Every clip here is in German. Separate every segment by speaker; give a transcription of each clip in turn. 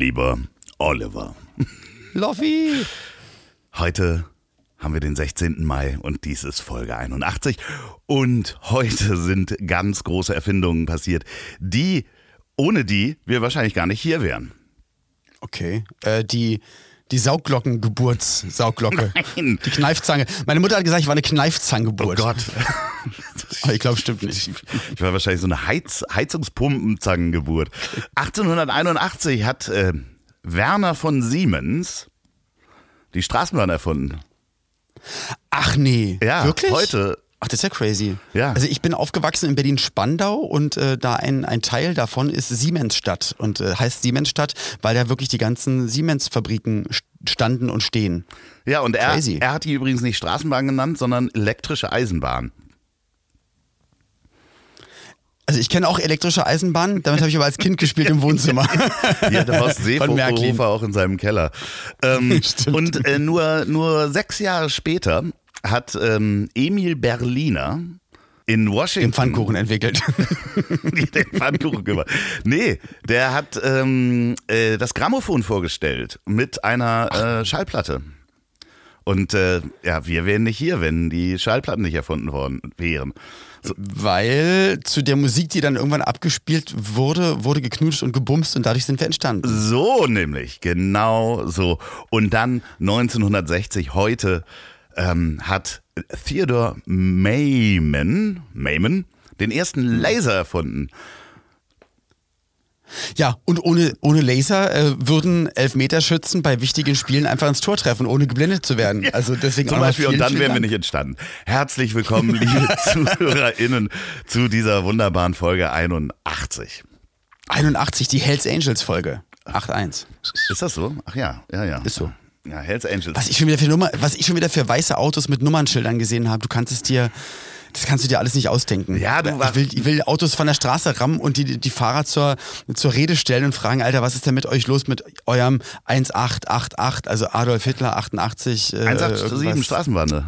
Speaker 1: Lieber Oliver.
Speaker 2: Loffi!
Speaker 1: Heute haben wir den 16. Mai und dies ist Folge 81. Und heute sind ganz große Erfindungen passiert, die, ohne die wir wahrscheinlich gar nicht hier wären.
Speaker 2: Okay. Äh, die, die Sauglockengeburtssauglocke.
Speaker 1: Nein.
Speaker 2: Die Kneifzange. Meine Mutter hat gesagt, ich war eine Kneifzangengeburt.
Speaker 1: Oh Gott.
Speaker 2: Aber ich glaube, stimmt nicht.
Speaker 1: Ich war wahrscheinlich so eine Heiz Heizungspumpenzangengeburt. 1881 hat äh, Werner von Siemens die Straßenbahn erfunden.
Speaker 2: Ach nee.
Speaker 1: Ja,
Speaker 2: Wirklich?
Speaker 1: heute.
Speaker 2: Ach, das ist ja crazy.
Speaker 1: Ja.
Speaker 2: Also ich bin aufgewachsen in Berlin-Spandau und äh, da ein, ein Teil davon ist Siemensstadt und äh, heißt Siemensstadt, weil da wirklich die ganzen Siemens-Fabriken st- standen und stehen.
Speaker 1: Ja, und er,
Speaker 2: Crazy.
Speaker 1: er hat die übrigens nicht Straßenbahn genannt, sondern elektrische Eisenbahn.
Speaker 2: Also ich kenne auch elektrische Eisenbahnen, damit habe ich aber als Kind gespielt im Wohnzimmer.
Speaker 1: Horst
Speaker 2: Von Märklin.
Speaker 1: Seehofer auch in seinem Keller. Ähm, und äh, nur, nur sechs Jahre später hat ähm, Emil Berliner in Washington
Speaker 2: Den Pfannkuchen entwickelt.
Speaker 1: den Pfannkuchen gemacht. Nee, der hat ähm, äh, das Grammophon vorgestellt mit einer äh, Schallplatte. Und äh, ja, wir wären nicht hier, wenn die Schallplatten nicht erfunden worden wären. So,
Speaker 2: Weil zu der Musik, die dann irgendwann abgespielt wurde, wurde geknutscht und gebumst und dadurch sind wir entstanden.
Speaker 1: so nämlich, genau so. Und dann 1960, heute, ähm, hat Theodore Mayman, Mayman den ersten Laser erfunden.
Speaker 2: Ja, und ohne, ohne Laser äh, würden Elfmeterschützen bei wichtigen Spielen einfach ins Tor treffen, ohne geblendet zu werden. Also deswegen
Speaker 1: Zum Beispiel, und dann wären wir nicht entstanden. Herzlich willkommen, liebe ZuhörerInnen, zu dieser wunderbaren Folge 81.
Speaker 2: 81, die Hells Angels Folge. 8-1.
Speaker 1: Ist das so? Ach ja, ja, ja.
Speaker 2: Ist so.
Speaker 1: Ja, Hells Angels.
Speaker 2: Was ich schon wieder für Nummer, was ich schon wieder für weiße Autos mit Nummernschildern gesehen habe, du kannst es dir, das kannst du dir alles nicht ausdenken.
Speaker 1: Ja, du
Speaker 2: ich will, ich will Autos von der Straße rammen und die, die Fahrer zur, zur Rede stellen und fragen, Alter, was ist denn mit euch los mit eurem 1888, also Adolf Hitler 88? Äh,
Speaker 1: 187
Speaker 2: irgendwas.
Speaker 1: Straßenbahn.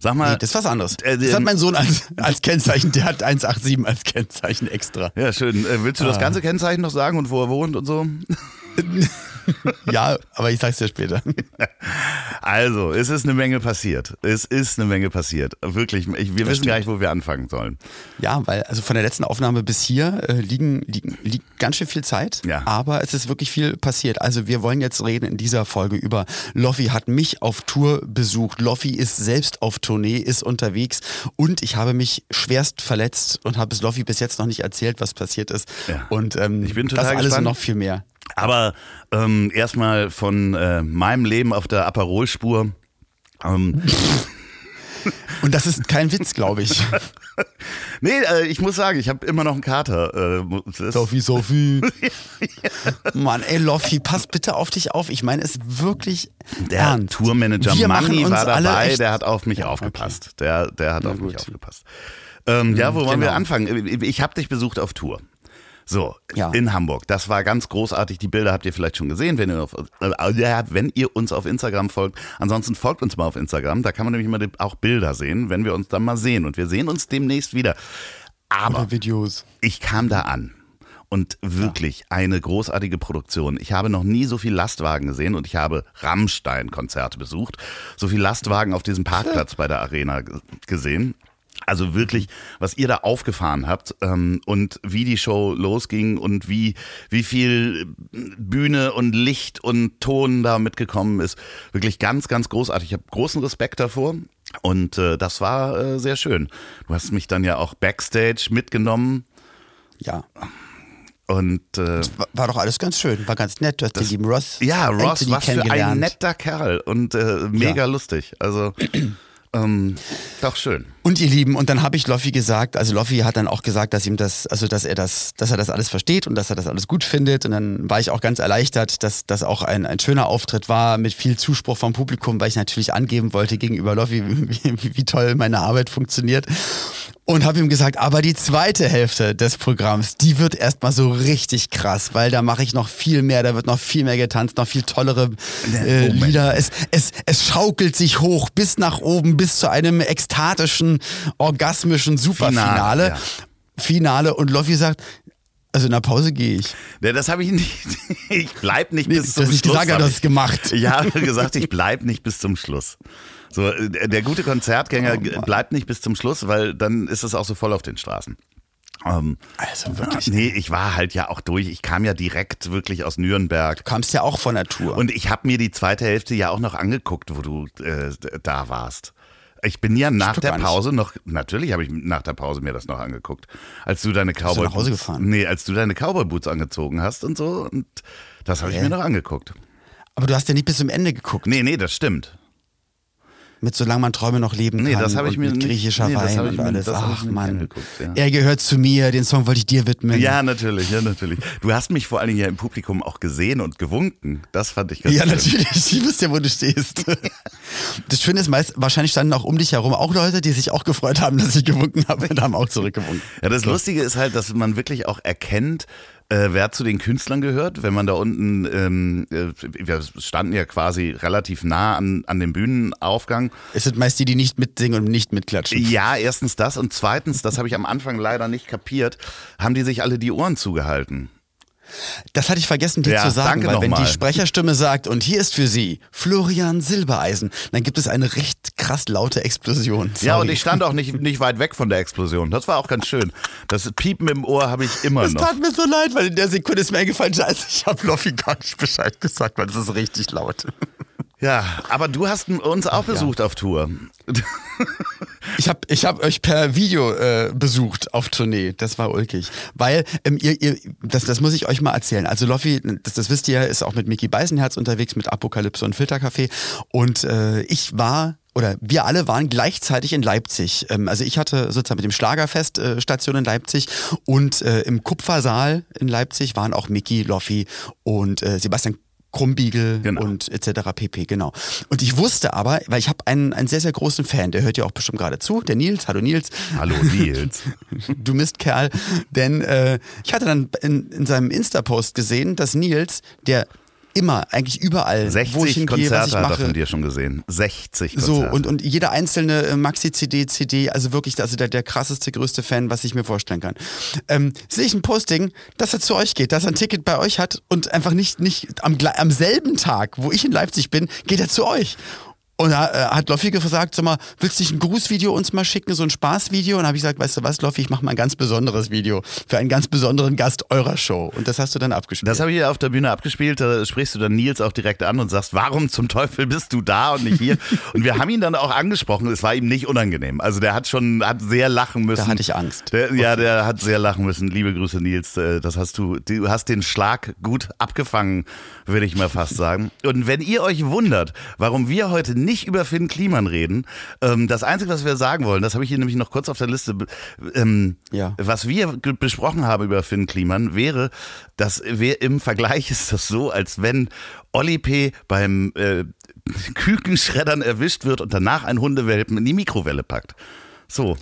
Speaker 1: Sag mal.
Speaker 2: Nee, das ist was anderes.
Speaker 1: Äh,
Speaker 2: Das hat
Speaker 1: ähm,
Speaker 2: mein Sohn als, als Kennzeichen, der hat 187 als Kennzeichen extra.
Speaker 1: ja, schön. Äh, willst du
Speaker 2: Ah.
Speaker 1: das ganze Kennzeichen noch sagen und wo er wohnt und so?
Speaker 2: Ja, aber ich sag's dir später.
Speaker 1: Also, es ist eine Menge passiert. Es ist eine Menge passiert. Wirklich, ich, wir wissen gar nicht, wo wir anfangen sollen.
Speaker 2: Ja, weil also von der letzten Aufnahme bis hier äh, liegen, liegen, liegt ganz schön viel Zeit,
Speaker 1: Ja.
Speaker 2: aber es ist wirklich viel passiert. Also wir wollen jetzt reden in dieser Folge über Loffi hat mich auf Tour besucht. Loffi ist selbst auf Tournee, ist unterwegs und ich habe mich schwerst verletzt und habe es Loffi bis jetzt noch nicht erzählt, was passiert ist.
Speaker 1: Ja.
Speaker 2: Und ähm,
Speaker 1: Ich bin total
Speaker 2: das alles und
Speaker 1: gespannt.
Speaker 2: noch viel mehr.
Speaker 1: Aber ähm, erstmal von äh, meinem Leben auf der Aperolspur. Ähm,
Speaker 2: Und das ist kein Witz, glaube ich.
Speaker 1: nee, äh, ich muss sagen, ich habe immer noch einen Kater. Äh,
Speaker 2: Sophie, Sophie. Mann, ey, Loffi, pass bitte auf dich auf. Ich meine es wirklich
Speaker 1: Der
Speaker 2: ernst.
Speaker 1: Tourmanager
Speaker 2: Wir
Speaker 1: Manni war dabei, der hat auf mich
Speaker 2: Ja,
Speaker 1: aufgepasst. Der, der hat
Speaker 2: Na
Speaker 1: auf mich
Speaker 2: gut.
Speaker 1: aufgepasst. Ähm, ja, wo wollen wir
Speaker 2: genau.
Speaker 1: anfangen? Ich habe dich besucht auf Tour. So,
Speaker 2: Ja.
Speaker 1: in Hamburg. Das war ganz großartig. Die Bilder habt ihr vielleicht schon gesehen, wenn ihr, auf, äh, ja, wenn ihr uns auf Instagram folgt. Ansonsten folgt uns mal auf Instagram. Da kann man nämlich immer die- auch Bilder sehen, wenn wir uns dann mal sehen. Und wir sehen uns demnächst wieder. Aber
Speaker 2: Oder Videos.
Speaker 1: ich kam da an und wirklich eine großartige Produktion. Ich habe noch nie so viel Lastwagen gesehen und ich habe Rammstein-Konzerte besucht. So viel Lastwagen auf diesem Parkplatz bei der Arena gesehen. Also wirklich, was ihr da aufgefahren habt ähm, und wie die Show losging und wie, wie viel Bühne und Licht und Ton da mitgekommen ist. Wirklich ganz, ganz großartig. Ich habe großen Respekt davor und äh, das war äh, sehr schön. Du hast mich dann ja auch backstage mitgenommen
Speaker 2: Ja.
Speaker 1: und äh,
Speaker 2: War, doch alles ganz schön, war ganz nett. Du hast den lieben Ross.
Speaker 1: ja, Ross,
Speaker 2: Anthony
Speaker 1: was für ein netter Kerl und äh, mega lustig. Also ähm, doch schön.
Speaker 2: Und ihr Lieben, und dann habe ich Loffi gesagt, also Loffi hat dann auch gesagt, dass ihm das, also dass er das, dass er das alles versteht und dass er das alles gut findet. Und dann war ich auch ganz erleichtert, dass das auch ein, ein schöner Auftritt war mit viel Zuspruch vom Publikum, weil ich natürlich angeben wollte gegenüber Loffi, wie, wie toll meine Arbeit funktioniert und habe ihm gesagt, aber die zweite Hälfte des Programms, die wird erstmal so richtig krass, weil da mache ich noch viel mehr, da wird noch viel mehr getanzt, noch viel tollere äh, Lieder. Es, es, es schaukelt sich hoch bis nach oben, bis zu einem ekstatischen, orgasmischen Superfinale. Finale, ja. Finale und Loffi sagt, also in der Pause gehe ich.
Speaker 1: Ja, das habe ich nicht. Ich bleib nicht bis zum
Speaker 2: Schluss. Ich gesagt, habe das gemacht.
Speaker 1: Ich habe gesagt, ich bleib nicht bis zum Schluss. So, äh, der gute Konzertgänger oh bleibt nicht bis zum Schluss, weil dann ist es auch so voll auf den Straßen. Ähm,
Speaker 2: also wirklich.
Speaker 1: Nee, ich war halt ja auch durch. Ich kam ja direkt wirklich aus Nürnberg.
Speaker 2: Du kamst ja auch von der Tour.
Speaker 1: Und ich habe mir die zweite Hälfte ja auch noch angeguckt, wo du äh, da warst. Ich bin ja nach der Pause noch, natürlich habe ich nach der Pause mir das noch angeguckt, als du deine Cowboy
Speaker 2: Boots, nach Hause gefahren?
Speaker 1: nee, als du deine Cowboy Boots angezogen hast und so und das habe ich mir noch angeguckt.
Speaker 2: Aber du hast ja nicht bis zum Ende geguckt.
Speaker 1: Nee, nee, das stimmt
Speaker 2: mit Solange man Träume noch leben kann.
Speaker 1: Nee, das habe ich mir
Speaker 2: mit griechischer
Speaker 1: nee,
Speaker 2: Wein und alles. Ach Mann. Ja. Er gehört zu mir, den Song wollte ich dir widmen.
Speaker 1: Ja, natürlich, ja, natürlich. Du hast mich vor allen Dingen ja im Publikum auch gesehen und gewunken. Das fand ich ganz
Speaker 2: Ja,
Speaker 1: schön.
Speaker 2: natürlich. Ich wusste ja, wo du stehst. Das Schöne ist meist, wahrscheinlich standen auch um dich herum auch Leute, die sich auch gefreut haben, dass ich gewunken habe und haben auch zurückgewunken.
Speaker 1: Ja, das Lustige ist halt, dass man wirklich auch erkennt, äh, wer zu den Künstlern gehört, wenn man da unten, ähm, äh, wir standen ja quasi relativ nah an, an dem Bühnenaufgang.
Speaker 2: Es sind meist die, die nicht mitsingen und nicht mitklatschen.
Speaker 1: Ja, erstens das und zweitens, das habe ich am Anfang leider nicht kapiert, haben die sich alle die Ohren zugehalten.
Speaker 2: Das hatte ich vergessen, dir ja, zu sagen, weil wenn mal. die Sprecherstimme sagt, und hier ist für Sie Florian Silbereisen, dann gibt es eine recht krass laute Explosion.
Speaker 1: Sorry. Ja, und ich stand auch nicht, nicht weit weg von der Explosion. Das war auch ganz schön. Das Piepen im Ohr habe ich immer
Speaker 2: das
Speaker 1: noch.
Speaker 2: Es tat mir so leid, weil in der Sekunde ist mir eingefallen, scheiße, ich habe Loffi gar nicht Bescheid gesagt, weil das ist richtig laut.
Speaker 1: Ja, aber du hast uns auch besucht ja. auf Tour.
Speaker 2: Ich habe ich hab euch per Video äh, besucht auf Tournee. Das war ulkig. Weil, ähm, ihr, ihr, das, das muss ich euch mal erzählen. Also Loffi, das, das wisst ihr, ist auch mit Mickey Beisenherz unterwegs, mit Apokalypse und Filtercafé. Und äh, ich war oder wir alle waren gleichzeitig in Leipzig. Ähm, also ich hatte sozusagen mit dem Schlagerfest äh, Station in Leipzig und äh, im Kupfersaal in Leipzig waren auch Mickey, Loffi und äh, Sebastian Krummbiegel genau. und etc. pp. Genau. Und ich wusste aber, weil ich habe einen, einen sehr, sehr großen Fan, der hört ja auch bestimmt gerade zu, der Nils. Hallo Nils.
Speaker 1: Hallo Nils.
Speaker 2: du Mistkerl. Denn äh, ich hatte dann in, in seinem Insta-Post gesehen, dass Nils, der immer, eigentlich überall,
Speaker 1: 60 wo ich hingehe, Konzerte was ich mache. hat er von dir schon gesehen. 60
Speaker 2: Konzerte. So, und, und jede einzelne äh, Maxi-CD, CD, also wirklich also der, der krasseste, größte Fan, was ich mir vorstellen kann. Ähm, sehe ich ein Posting, dass er zu euch geht, dass er ein Ticket bei euch hat und einfach nicht, nicht am, am selben Tag, wo ich in Leipzig bin, geht er zu euch. Und da äh, hat Loffi gesagt, sag mal, willst du nicht ein Grußvideo uns mal schicken, so ein Spaßvideo? Und habe ich gesagt, weißt du was, Loffi, ich mache mal ein ganz besonderes Video für einen ganz besonderen Gast eurer Show. Und das hast du dann abgespielt.
Speaker 1: Das habe ich auf der Bühne abgespielt. Da sprichst du dann Nils auch direkt an und sagst, warum zum Teufel bist du da und nicht hier? und wir haben ihn dann auch angesprochen. Es war ihm nicht unangenehm. Also der hat schon, hat sehr lachen müssen. Da
Speaker 2: hatte ich Angst.
Speaker 1: Der, ja, der hat sehr lachen müssen. Liebe Grüße, Nils. Äh, das hast du, du hast den Schlag gut abgefangen, würde ich mal fast sagen. Und wenn ihr euch wundert, warum wir heute nicht über Finn Kliman reden. Ähm, das Einzige, was wir sagen wollen, das habe ich hier nämlich noch kurz auf der Liste, ähm, ja. was wir besprochen haben über Finn Kliman, wäre, dass wir im Vergleich ist das so, als wenn Olli P. beim äh, Kükenschreddern erwischt wird und danach ein Hundewelpen in die Mikrowelle packt. So.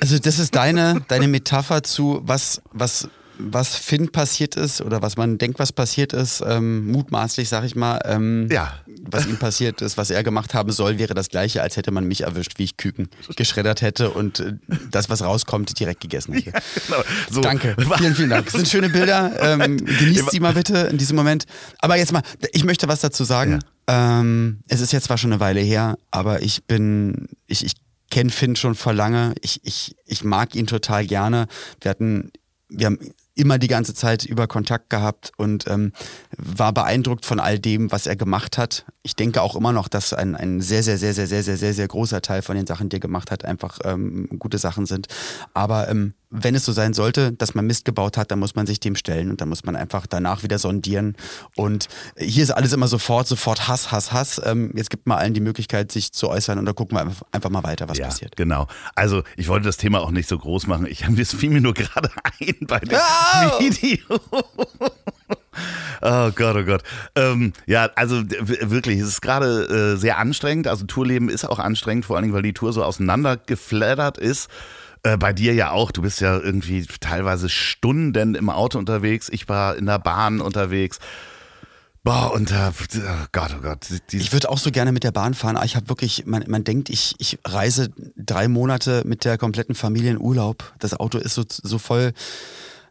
Speaker 2: Also das ist deine, deine Metapher zu, was, was was Finn passiert ist oder was man denkt, was passiert ist, ähm, mutmaßlich, sag ich mal, ähm,
Speaker 1: ja.
Speaker 2: was ihm passiert ist, was er gemacht haben soll, wäre das gleiche, als hätte man mich erwischt, wie ich Küken geschreddert hätte und äh, das, was rauskommt, direkt gegessen hätte. Ja, genau. so. Danke, vielen, vielen Dank. Das sind schöne Bilder, ähm, genießt sie mal bitte in diesem Moment. Aber jetzt mal, ich möchte was dazu sagen. Ja. Ähm, es ist jetzt zwar schon eine Weile her, aber ich bin, ich, ich kenne Finn schon vor lange. Ich, ich, ich mag ihn total gerne. Wir hatten wir haben immer die ganze Zeit über Kontakt gehabt und ähm, war beeindruckt von all dem, was er gemacht hat. Ich denke auch immer noch, dass ein, ein sehr, sehr, sehr, sehr, sehr, sehr, sehr, sehr großer Teil von den Sachen, die er gemacht hat, einfach ähm, gute Sachen sind. Aber ähm, wenn es so sein sollte, dass man Mist gebaut hat, dann muss man sich dem stellen und dann muss man einfach danach wieder sondieren. Und hier ist alles immer sofort, sofort Hass, Hass, Hass. Ähm, jetzt gibt man allen die Möglichkeit, sich zu äußern und da gucken wir einfach mal weiter, was
Speaker 1: ja,
Speaker 2: passiert.
Speaker 1: Genau. Also ich wollte das Thema auch nicht so groß machen. Ich habe es fiel mir nur gerade ein bei dem oh! Video. Oh Gott, oh Gott. Ähm, ja, also wirklich, es ist gerade äh, sehr anstrengend. Also Tourleben ist auch anstrengend, vor allen Dingen, weil die Tour so auseinandergeflattert ist. Äh, bei dir ja auch. Du bist ja irgendwie teilweise Stunden im Auto unterwegs. Ich war in der Bahn unterwegs. Boah, und äh, oh Gott, oh Gott.
Speaker 2: Ich würde auch so gerne mit der Bahn fahren. Ich habe wirklich, man, man denkt, ich, ich reise drei Monate mit der kompletten Familie in Urlaub. Das Auto ist so, so voll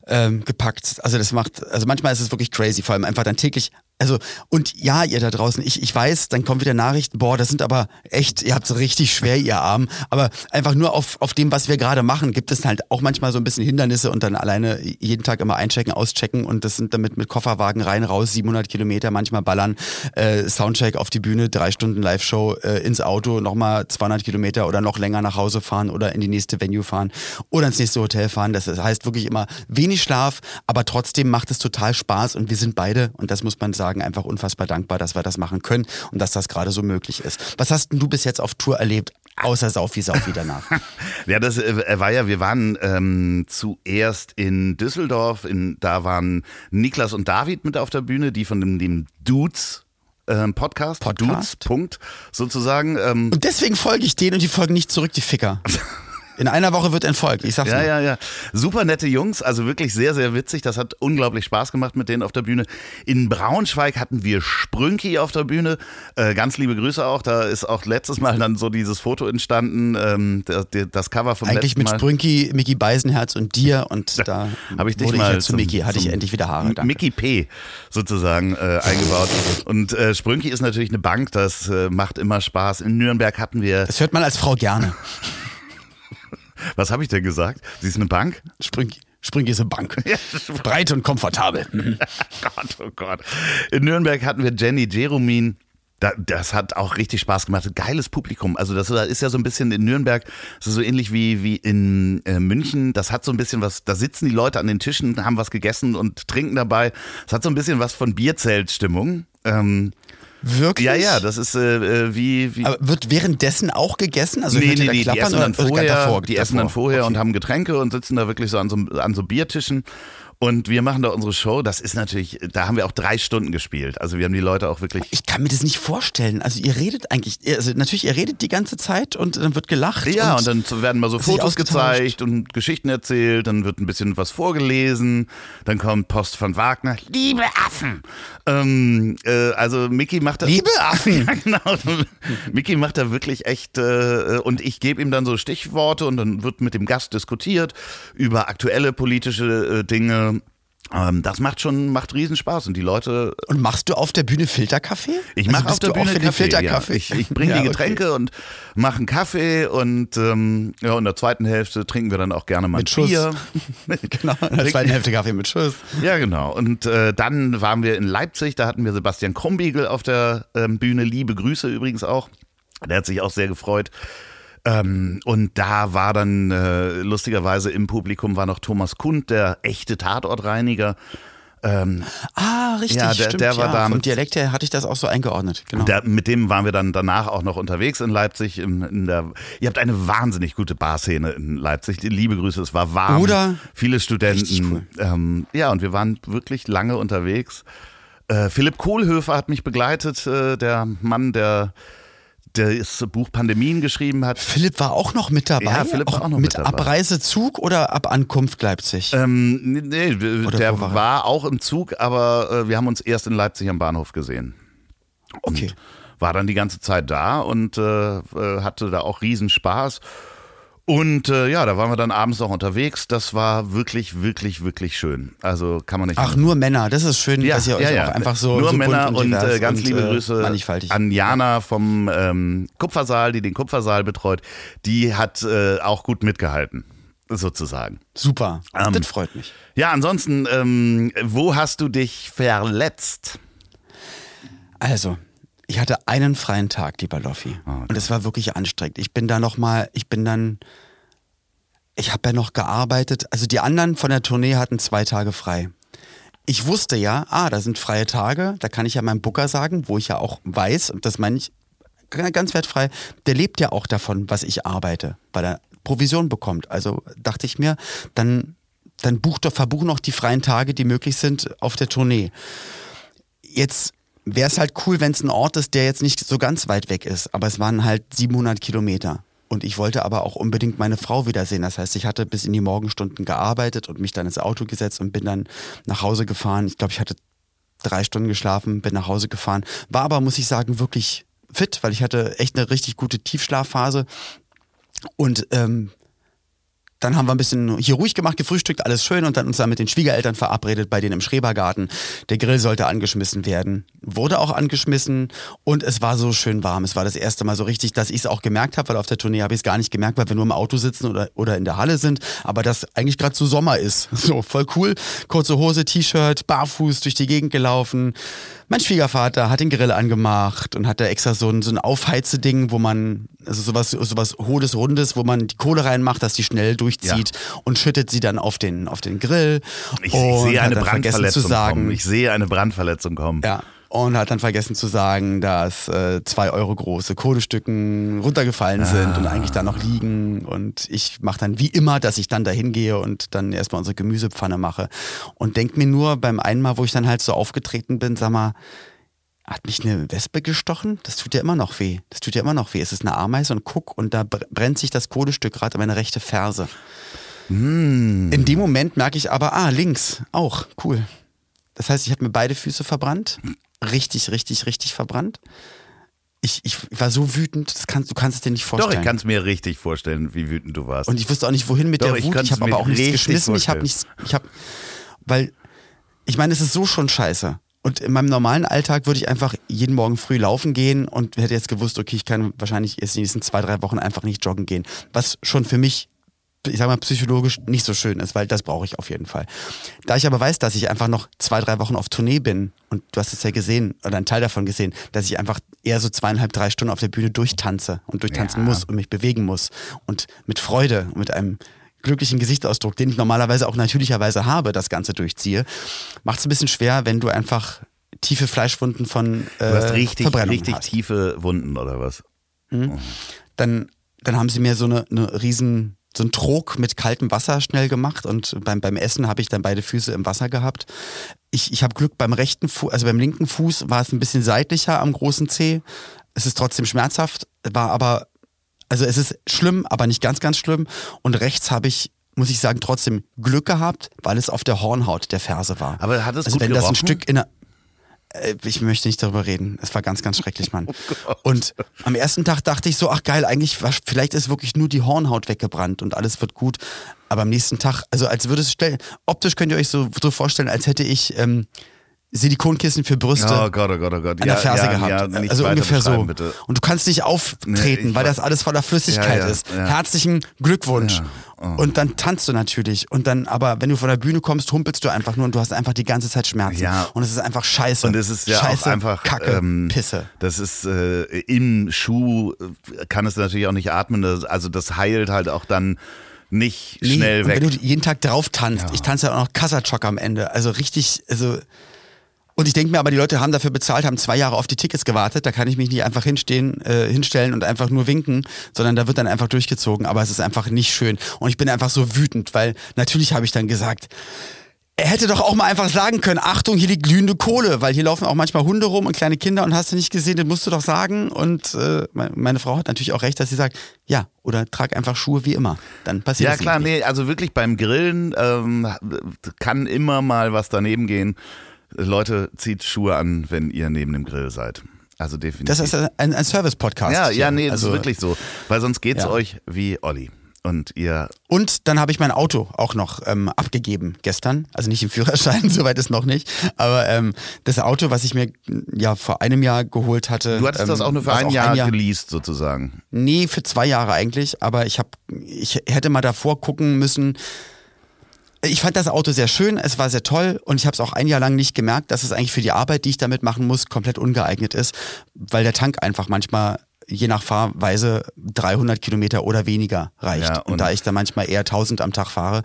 Speaker 2: ähm, gepackt. Also das macht, also manchmal ist es wirklich crazy, vor allem einfach dann täglich also, und ja, ihr da draußen, ich, ich weiß, dann kommen wieder Nachrichten, boah, das sind aber echt, ihr habt es richtig schwer, ihr Arm. Aber einfach nur auf, auf dem, was wir gerade machen, gibt es halt auch manchmal so ein bisschen Hindernisse und dann alleine jeden Tag immer einchecken, auschecken und das sind damit mit Kofferwagen rein, raus, 700 Kilometer, manchmal ballern, äh, Soundcheck auf die Bühne, drei Stunden Live-Show äh, ins Auto, nochmal 200 Kilometer oder noch länger nach Hause fahren oder in die nächste Venue fahren oder ins nächste Hotel fahren. Das heißt wirklich immer wenig Schlaf, aber trotzdem macht es total Spaß und wir sind beide, und das muss man sagen, sagen, einfach unfassbar dankbar, dass wir das machen können und dass das gerade so möglich ist. Was hast denn du bis jetzt auf Tour erlebt? Außer Saufi Saufi danach.
Speaker 1: ja, das äh, war ja, wir waren ähm, zuerst in Düsseldorf, in, da waren Niklas und David mit auf der Bühne, die von dem, dem Dudes ähm, Podcast, Podcast, Dudes, Punkt, sozusagen.
Speaker 2: Ähm. Und deswegen folge ich denen und die folgen nicht zurück, die Ficker. In einer Woche wird entfolgt, ich sag's
Speaker 1: Ja,
Speaker 2: mal.
Speaker 1: ja, ja. Super nette Jungs, also wirklich sehr, sehr witzig. Das hat unglaublich Spaß gemacht mit denen auf der Bühne. In Braunschweig hatten wir Sprünki auf der Bühne. Äh, ganz liebe Grüße auch. Da ist auch letztes Mal dann so dieses Foto entstanden, ähm, das, das Cover vom
Speaker 2: Eigentlich
Speaker 1: letzten
Speaker 2: mit Sprünki, Mickey Beisenherz und dir und da,
Speaker 1: da habe ich dich
Speaker 2: wurde
Speaker 1: mal
Speaker 2: ich zu Mickey, hatte ich endlich wieder Haare. Danke.
Speaker 1: Mickey P sozusagen äh, eingebaut. Und äh, Sprünki ist natürlich eine Bank, das äh, macht immer Spaß. In Nürnberg hatten wir.
Speaker 2: Das hört man als Frau gerne.
Speaker 1: Was habe ich denn gesagt? Sie ist eine Bank?
Speaker 2: Springi ist eine Bank. Breit und komfortabel.
Speaker 1: Gott, oh Gott. In Nürnberg hatten wir Jenny Jeromin. das hat auch richtig Spaß gemacht. Geiles Publikum. Also das ist ja so ein bisschen in Nürnberg so ähnlich wie, wie in äh, München. Das hat so ein bisschen was, da sitzen die Leute an den Tischen, haben was gegessen und trinken dabei. Das hat so ein bisschen was von Bierzeltstimmung. Ähm,
Speaker 2: Wirklich?
Speaker 1: Ja, ja, das ist äh, äh, wie, wie.
Speaker 2: Aber wird währenddessen auch gegessen? Also
Speaker 1: nee, nee, nee, die essen dann vorher, davor, die essen dann vorher okay. und haben Getränke und sitzen da wirklich so an so, an so Biertischen und wir machen da unsere Show. Das ist natürlich, da haben wir auch drei Stunden gespielt. Also wir haben die Leute auch wirklich.
Speaker 2: Ich kann mir das nicht vorstellen. Also ihr redet eigentlich, also natürlich, ihr redet die ganze Zeit und dann wird gelacht.
Speaker 1: Ja, und, und dann werden mal so Fotos gezeigt und Geschichten erzählt, dann wird ein bisschen was vorgelesen, dann kommt Post von Wagner. Liebe Affen! Ähm, äh, also Mickey macht da.
Speaker 2: Liebe Affen!
Speaker 1: ja, genau. Mickey macht da wirklich echt, äh, und ich gebe ihm dann so Stichworte und dann wird mit dem Gast diskutiert über aktuelle politische äh, Dinge das macht schon, macht Riesenspaß und die Leute.
Speaker 2: Und machst du auf der Bühne Filterkaffee?
Speaker 1: Ich mache also auf der Bühne Kaffee, Filterkaffee. Ja. Ich, ich bringe ja, die Getränke okay. und mache einen Kaffee und ähm, ja, in der zweiten Hälfte trinken wir dann auch gerne mal
Speaker 2: mit Schuss. Bier. genau, in der zweiten Hälfte Kaffee mit Schuss.
Speaker 1: Ja, genau. Und äh, dann waren wir in Leipzig, da hatten wir Sebastian Krumbiegel auf der ähm, Bühne. Liebe Grüße übrigens auch. Der hat sich auch sehr gefreut. Ähm, und da war dann äh, lustigerweise im Publikum war noch Thomas Kund, der echte Tatortreiniger.
Speaker 2: Ähm, ah, richtig, ja, der, stimmt, der war ja. da. Vom Dialekt her hatte ich das auch so eingeordnet. Genau.
Speaker 1: Der, mit dem waren wir dann danach auch noch unterwegs in Leipzig. In, in der, ihr habt eine wahnsinnig gute Barszene in Leipzig. Liebe Grüße, es war warm.
Speaker 2: Oder?
Speaker 1: Viele Studenten. Cool. Ähm, ja, und wir waren wirklich lange unterwegs. Äh, Philipp Kohlhöfer hat mich begleitet, äh, der Mann, der der das Buch Pandemien geschrieben hat.
Speaker 2: Philipp war auch noch mit dabei?
Speaker 1: Ja, Philipp auch war auch noch mit,
Speaker 2: mit dabei. Abreisezug oder ab Ankunft Leipzig?
Speaker 1: Ähm, nee, oder der war, war, auch im Zug, aber äh, wir haben uns erst in Leipzig am Bahnhof gesehen. Und okay. War dann die ganze Zeit da und äh, äh hatte da auch Riesenspaß. Und äh, ja, da waren wir dann abends noch unterwegs. Das war wirklich, wirklich, wirklich schön. Also kann man nicht.
Speaker 2: Ach, nur Männer. Das ist schön,
Speaker 1: ja,
Speaker 2: dass ihr euch
Speaker 1: ja, ja.
Speaker 2: auch einfach so.
Speaker 1: Nur
Speaker 2: so
Speaker 1: Männer und, und äh, ganz und, liebe äh, Grüße an Jana vom ähm, Kupfersaal, die den Kupfersaal betreut. Die hat äh, auch gut mitgehalten. sozusagen.
Speaker 2: Super.
Speaker 1: Ähm,
Speaker 2: das freut mich.
Speaker 1: Ja, ansonsten, ähm, wo hast du dich verletzt?
Speaker 2: Also, ich hatte einen freien Tag, lieber Loffi.
Speaker 1: Ah,
Speaker 2: Und es war wirklich anstrengend. Ich bin da nochmal, ich bin dann, ich habe ja noch gearbeitet. Also die anderen von der Tournee hatten zwei Tage frei. Ich wusste ja, ah, da sind freie Tage, da kann ich ja meinem Booker sagen, wo ich ja auch weiß, und das meine ich ganz wertfrei, der lebt ja auch davon, was ich arbeite, weil er Provision bekommt. Also dachte ich mir, dann, dann buch doch, verbuch noch die freien Tage, die möglich sind auf der Tournee. Jetzt wäre es halt cool, wenn es ein Ort ist, der jetzt nicht so ganz weit weg ist, aber es waren halt 700 Kilometer. Und ich wollte aber auch unbedingt meine Frau wiedersehen. Das heißt, ich hatte bis in die Morgenstunden gearbeitet und mich dann ins Auto gesetzt und bin dann nach Hause gefahren. Ich glaube, ich hatte drei Stunden geschlafen, bin nach Hause gefahren. War aber, muss ich sagen, wirklich fit, weil ich hatte echt eine richtig gute Tiefschlafphase. Und ähm, dann haben wir ein bisschen hier ruhig gemacht, gefrühstückt, alles schön und dann uns dann mit den Schwiegereltern verabredet bei denen im Schrebergarten. Der Grill sollte angeschmissen werden. Wurde auch angeschmissen und es war so schön warm. Es war das erste Mal so richtig, dass ich es auch gemerkt habe, weil auf der Tournee habe ich es gar nicht gemerkt, weil wir nur im Auto sitzen oder, oder in der Halle sind, aber dass eigentlich gerade so Sommer ist. So, voll cool. Kurze Hose, T-Shirt, barfuß durch die Gegend gelaufen. Mein Schwiegervater hat den Grill angemacht und hat da extra so ein, so ein Aufheize-Ding, wo man, also sowas, sowas hohles, rundes, wo man die Kohle reinmacht, dass die schnell durchzieht und schüttet sie dann auf den, auf den Grill.
Speaker 1: Ich, ich sehe eine Brandverletzung
Speaker 2: zu sagen,
Speaker 1: kommen. Ich sehe eine Brandverletzung kommen.
Speaker 2: ja. Und hat dann vergessen zu sagen, dass äh, zwei Euro große Kohlestücken runtergefallen sind und eigentlich da noch liegen. Und ich mache dann wie immer, dass ich dann da hingehe und dann erstmal unsere Gemüsepfanne mache. Und denk mir nur beim einen Mal, wo ich dann halt so aufgetreten bin, sag mal, hat mich eine Wespe gestochen? Das tut ja immer noch weh. Das tut ja immer noch weh. Es ist eine Ameise und guck, und da br- brennt sich das Kohlestück gerade an meine rechte Ferse.
Speaker 1: Hm.
Speaker 2: In dem Moment merke ich aber, ah, links, auch, cool. Das heißt, ich habe mir beide Füße verbrannt. Richtig, richtig, richtig verbrannt. Ich, ich war so wütend, das kannst, du kannst es dir nicht
Speaker 1: Doch,
Speaker 2: vorstellen.
Speaker 1: ich kann es mir richtig vorstellen, wie wütend du warst.
Speaker 2: Und ich wusste auch nicht, wohin mit
Speaker 1: Doch,
Speaker 2: der
Speaker 1: ich
Speaker 2: Wut. Ich habe aber auch nichts geschmissen. Ich habe
Speaker 1: vorstellen.
Speaker 2: nichts, ich habe, weil, ich meine, es ist so schon scheiße. Und in meinem normalen Alltag würde ich einfach jeden Morgen früh laufen gehen und hätte jetzt gewusst, okay, ich kann wahrscheinlich jetzt die nächsten zwei, drei Wochen einfach nicht joggen gehen. Was schon für mich, ich sag mal, psychologisch nicht so schön ist, weil das brauche ich auf jeden Fall. Da ich aber weiß, dass ich einfach noch zwei, drei Wochen auf Tournee bin und du hast es ja gesehen oder einen Teil davon gesehen, dass ich einfach eher so zweieinhalb, drei Stunden auf der Bühne durchtanze und durchtanzen
Speaker 1: Ja.
Speaker 2: muss und mich bewegen muss und mit Freude und mit einem glücklichen Gesichtsausdruck, den ich normalerweise auch natürlicherweise habe, das Ganze durchziehe, macht es ein bisschen schwer, wenn du einfach tiefe Fleischwunden von äh,
Speaker 1: du hast richtig,
Speaker 2: Verbrennung
Speaker 1: richtig
Speaker 2: hast.
Speaker 1: tiefe Wunden oder was?
Speaker 2: Dann, dann haben sie mir so eine, eine riesen, so einen Trog mit kaltem Wasser schnell gemacht und beim, beim Essen habe ich dann beide Füße im Wasser gehabt. Ich, ich habe Glück beim rechten Fuß, also beim linken Fuß war es ein bisschen seitlicher am großen Zeh. Es ist trotzdem schmerzhaft, war aber, also es ist schlimm, aber nicht ganz, ganz schlimm. Und rechts habe ich, muss ich sagen, trotzdem Glück gehabt, weil es auf der Hornhaut der Ferse war.
Speaker 1: Aber hat es
Speaker 2: also
Speaker 1: gut
Speaker 2: wenn das ein
Speaker 1: gerochen?
Speaker 2: Stück in der, ich möchte nicht darüber reden. Es war ganz, ganz schrecklich, Mann. und am ersten Tag dachte ich so, ach geil, eigentlich, war, vielleicht ist wirklich nur die Hornhaut weggebrannt und alles wird gut. Aber am nächsten Tag, also als würde es stellen, optisch könnt ihr euch so, so vorstellen, als hätte ich ähm, Silikonkissen für Brüste
Speaker 1: Oh Gott, oh Gott, oh Gott.
Speaker 2: an der Ferse gehabt.
Speaker 1: Ja, nicht
Speaker 2: also
Speaker 1: weiter
Speaker 2: ungefähr so.
Speaker 1: Bitte.
Speaker 2: Und du kannst nicht auftreten,
Speaker 1: Nee,
Speaker 2: weil das alles voller Flüssigkeit
Speaker 1: Ja, ja,
Speaker 2: ist.
Speaker 1: ja.
Speaker 2: Herzlichen Glückwunsch.
Speaker 1: Ja. Oh.
Speaker 2: Und dann tanzt du natürlich. Und dann, aber wenn du von der Bühne kommst, humpelst du einfach nur und du hast einfach die ganze Zeit Schmerzen.
Speaker 1: Ja.
Speaker 2: Und es ist einfach scheiße.
Speaker 1: Und es ist ja
Speaker 2: scheiße,
Speaker 1: auch einfach
Speaker 2: Kacke,
Speaker 1: ähm,
Speaker 2: Pisse.
Speaker 1: Das ist äh, im Schuh äh, kann es natürlich auch nicht atmen. Das, also das heilt halt auch dann nicht
Speaker 2: Nee,
Speaker 1: schnell weg.
Speaker 2: wenn du jeden Tag drauf tanzt,
Speaker 1: Ja.
Speaker 2: ich tanze ja auch noch Kassachock am Ende. Also richtig, also. Und ich denke mir aber, die Leute haben dafür bezahlt, haben zwei Jahre auf die Tickets gewartet. Da kann ich mich nicht einfach hinstehen, äh, hinstellen und einfach nur winken, sondern da wird dann einfach durchgezogen. Aber es ist einfach nicht schön. Und ich bin einfach so wütend, weil natürlich habe ich dann gesagt, er hätte doch auch mal einfach sagen können, Achtung, hier liegt glühende Kohle, weil hier laufen auch manchmal Hunde rum und kleine Kinder und hast du nicht gesehen, den musst du doch sagen. Und äh, me- meine Frau hat natürlich auch recht, dass sie sagt, ja, oder trag einfach Schuhe wie immer. Dann passiert
Speaker 1: ja klar,
Speaker 2: nicht.
Speaker 1: nee, also wirklich beim Grillen ähm, kann immer mal was daneben gehen. Leute, zieht Schuhe an, wenn ihr neben dem Grill seid. Also definitiv.
Speaker 2: Das ist ein, ein Service-Podcast.
Speaker 1: ja,
Speaker 2: hier.
Speaker 1: ja, nee, das
Speaker 2: also,
Speaker 1: ist wirklich so. Weil sonst geht's
Speaker 2: Ja.
Speaker 1: euch wie Olli. Und ihr.
Speaker 2: Und dann habe ich mein Auto auch noch ähm, abgegeben gestern. Also nicht im Führerschein, soweit ist noch nicht. Aber ähm, das Auto, was ich mir ja vor einem Jahr geholt hatte.
Speaker 1: Du hattest
Speaker 2: ähm,
Speaker 1: das auch nur für ein Jahr,
Speaker 2: ein Jahr
Speaker 1: geleast sozusagen.
Speaker 2: Nee, für zwei Jahre eigentlich. Aber ich habe, ich hätte mal davor gucken müssen. Ich fand das Auto sehr schön, es war sehr toll und ich habe es auch ein Jahr lang nicht gemerkt, dass es eigentlich für die Arbeit, die ich damit machen muss, komplett ungeeignet ist, weil der Tank einfach manchmal je nach Fahrweise 300 Kilometer oder weniger reicht.
Speaker 1: Ja,
Speaker 2: und,
Speaker 1: und-
Speaker 2: da ich da manchmal eher 1000 am Tag fahre,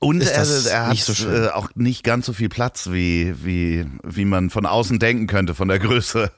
Speaker 1: Und
Speaker 2: ist
Speaker 1: er,
Speaker 2: das
Speaker 1: er hat
Speaker 2: nicht so schön.
Speaker 1: äh, auch nicht ganz so viel Platz, wie, wie, wie man von außen denken könnte, von der Größe.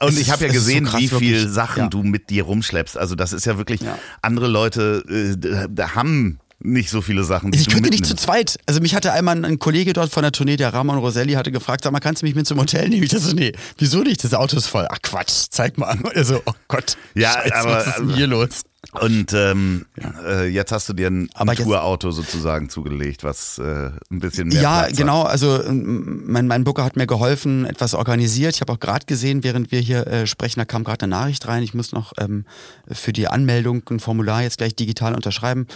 Speaker 1: Und ich habe ja
Speaker 2: es ist so
Speaker 1: gesehen,
Speaker 2: krass,
Speaker 1: wie viel
Speaker 2: wirklich.
Speaker 1: Sachen
Speaker 2: Ja.
Speaker 1: du mit dir rumschleppst. Also das ist ja wirklich,
Speaker 2: Ja.
Speaker 1: andere Leute äh, haben nicht so viele Sachen,
Speaker 2: Ich könnte nicht zu zweit. Also mich hatte einmal ein Kollege dort von der Tournee, der Ramon Roselli, hatte gefragt, sag mal, kannst du mich mit zum Hotel nehmen? Ich dachte so, nee, wieso nicht? Das Auto ist voll. Ach Quatsch, zeig mal. Also, oh Gott.
Speaker 1: Ja,
Speaker 2: Scheiße,
Speaker 1: aber-
Speaker 2: was ist denn hier los?
Speaker 1: Und ähm, äh, jetzt hast du dir ein, Tourauto sozusagen zugelegt, was äh, ein bisschen mehr
Speaker 2: Ja,
Speaker 1: Platz
Speaker 2: genau. Also ähm, mein, mein Booker hat mir geholfen, etwas organisiert. Ich habe auch gerade gesehen, während wir hier äh, sprechen, da kam gerade eine Nachricht rein. Ich muss noch ähm, für die Anmeldung ein Formular jetzt gleich digital unterschreiben.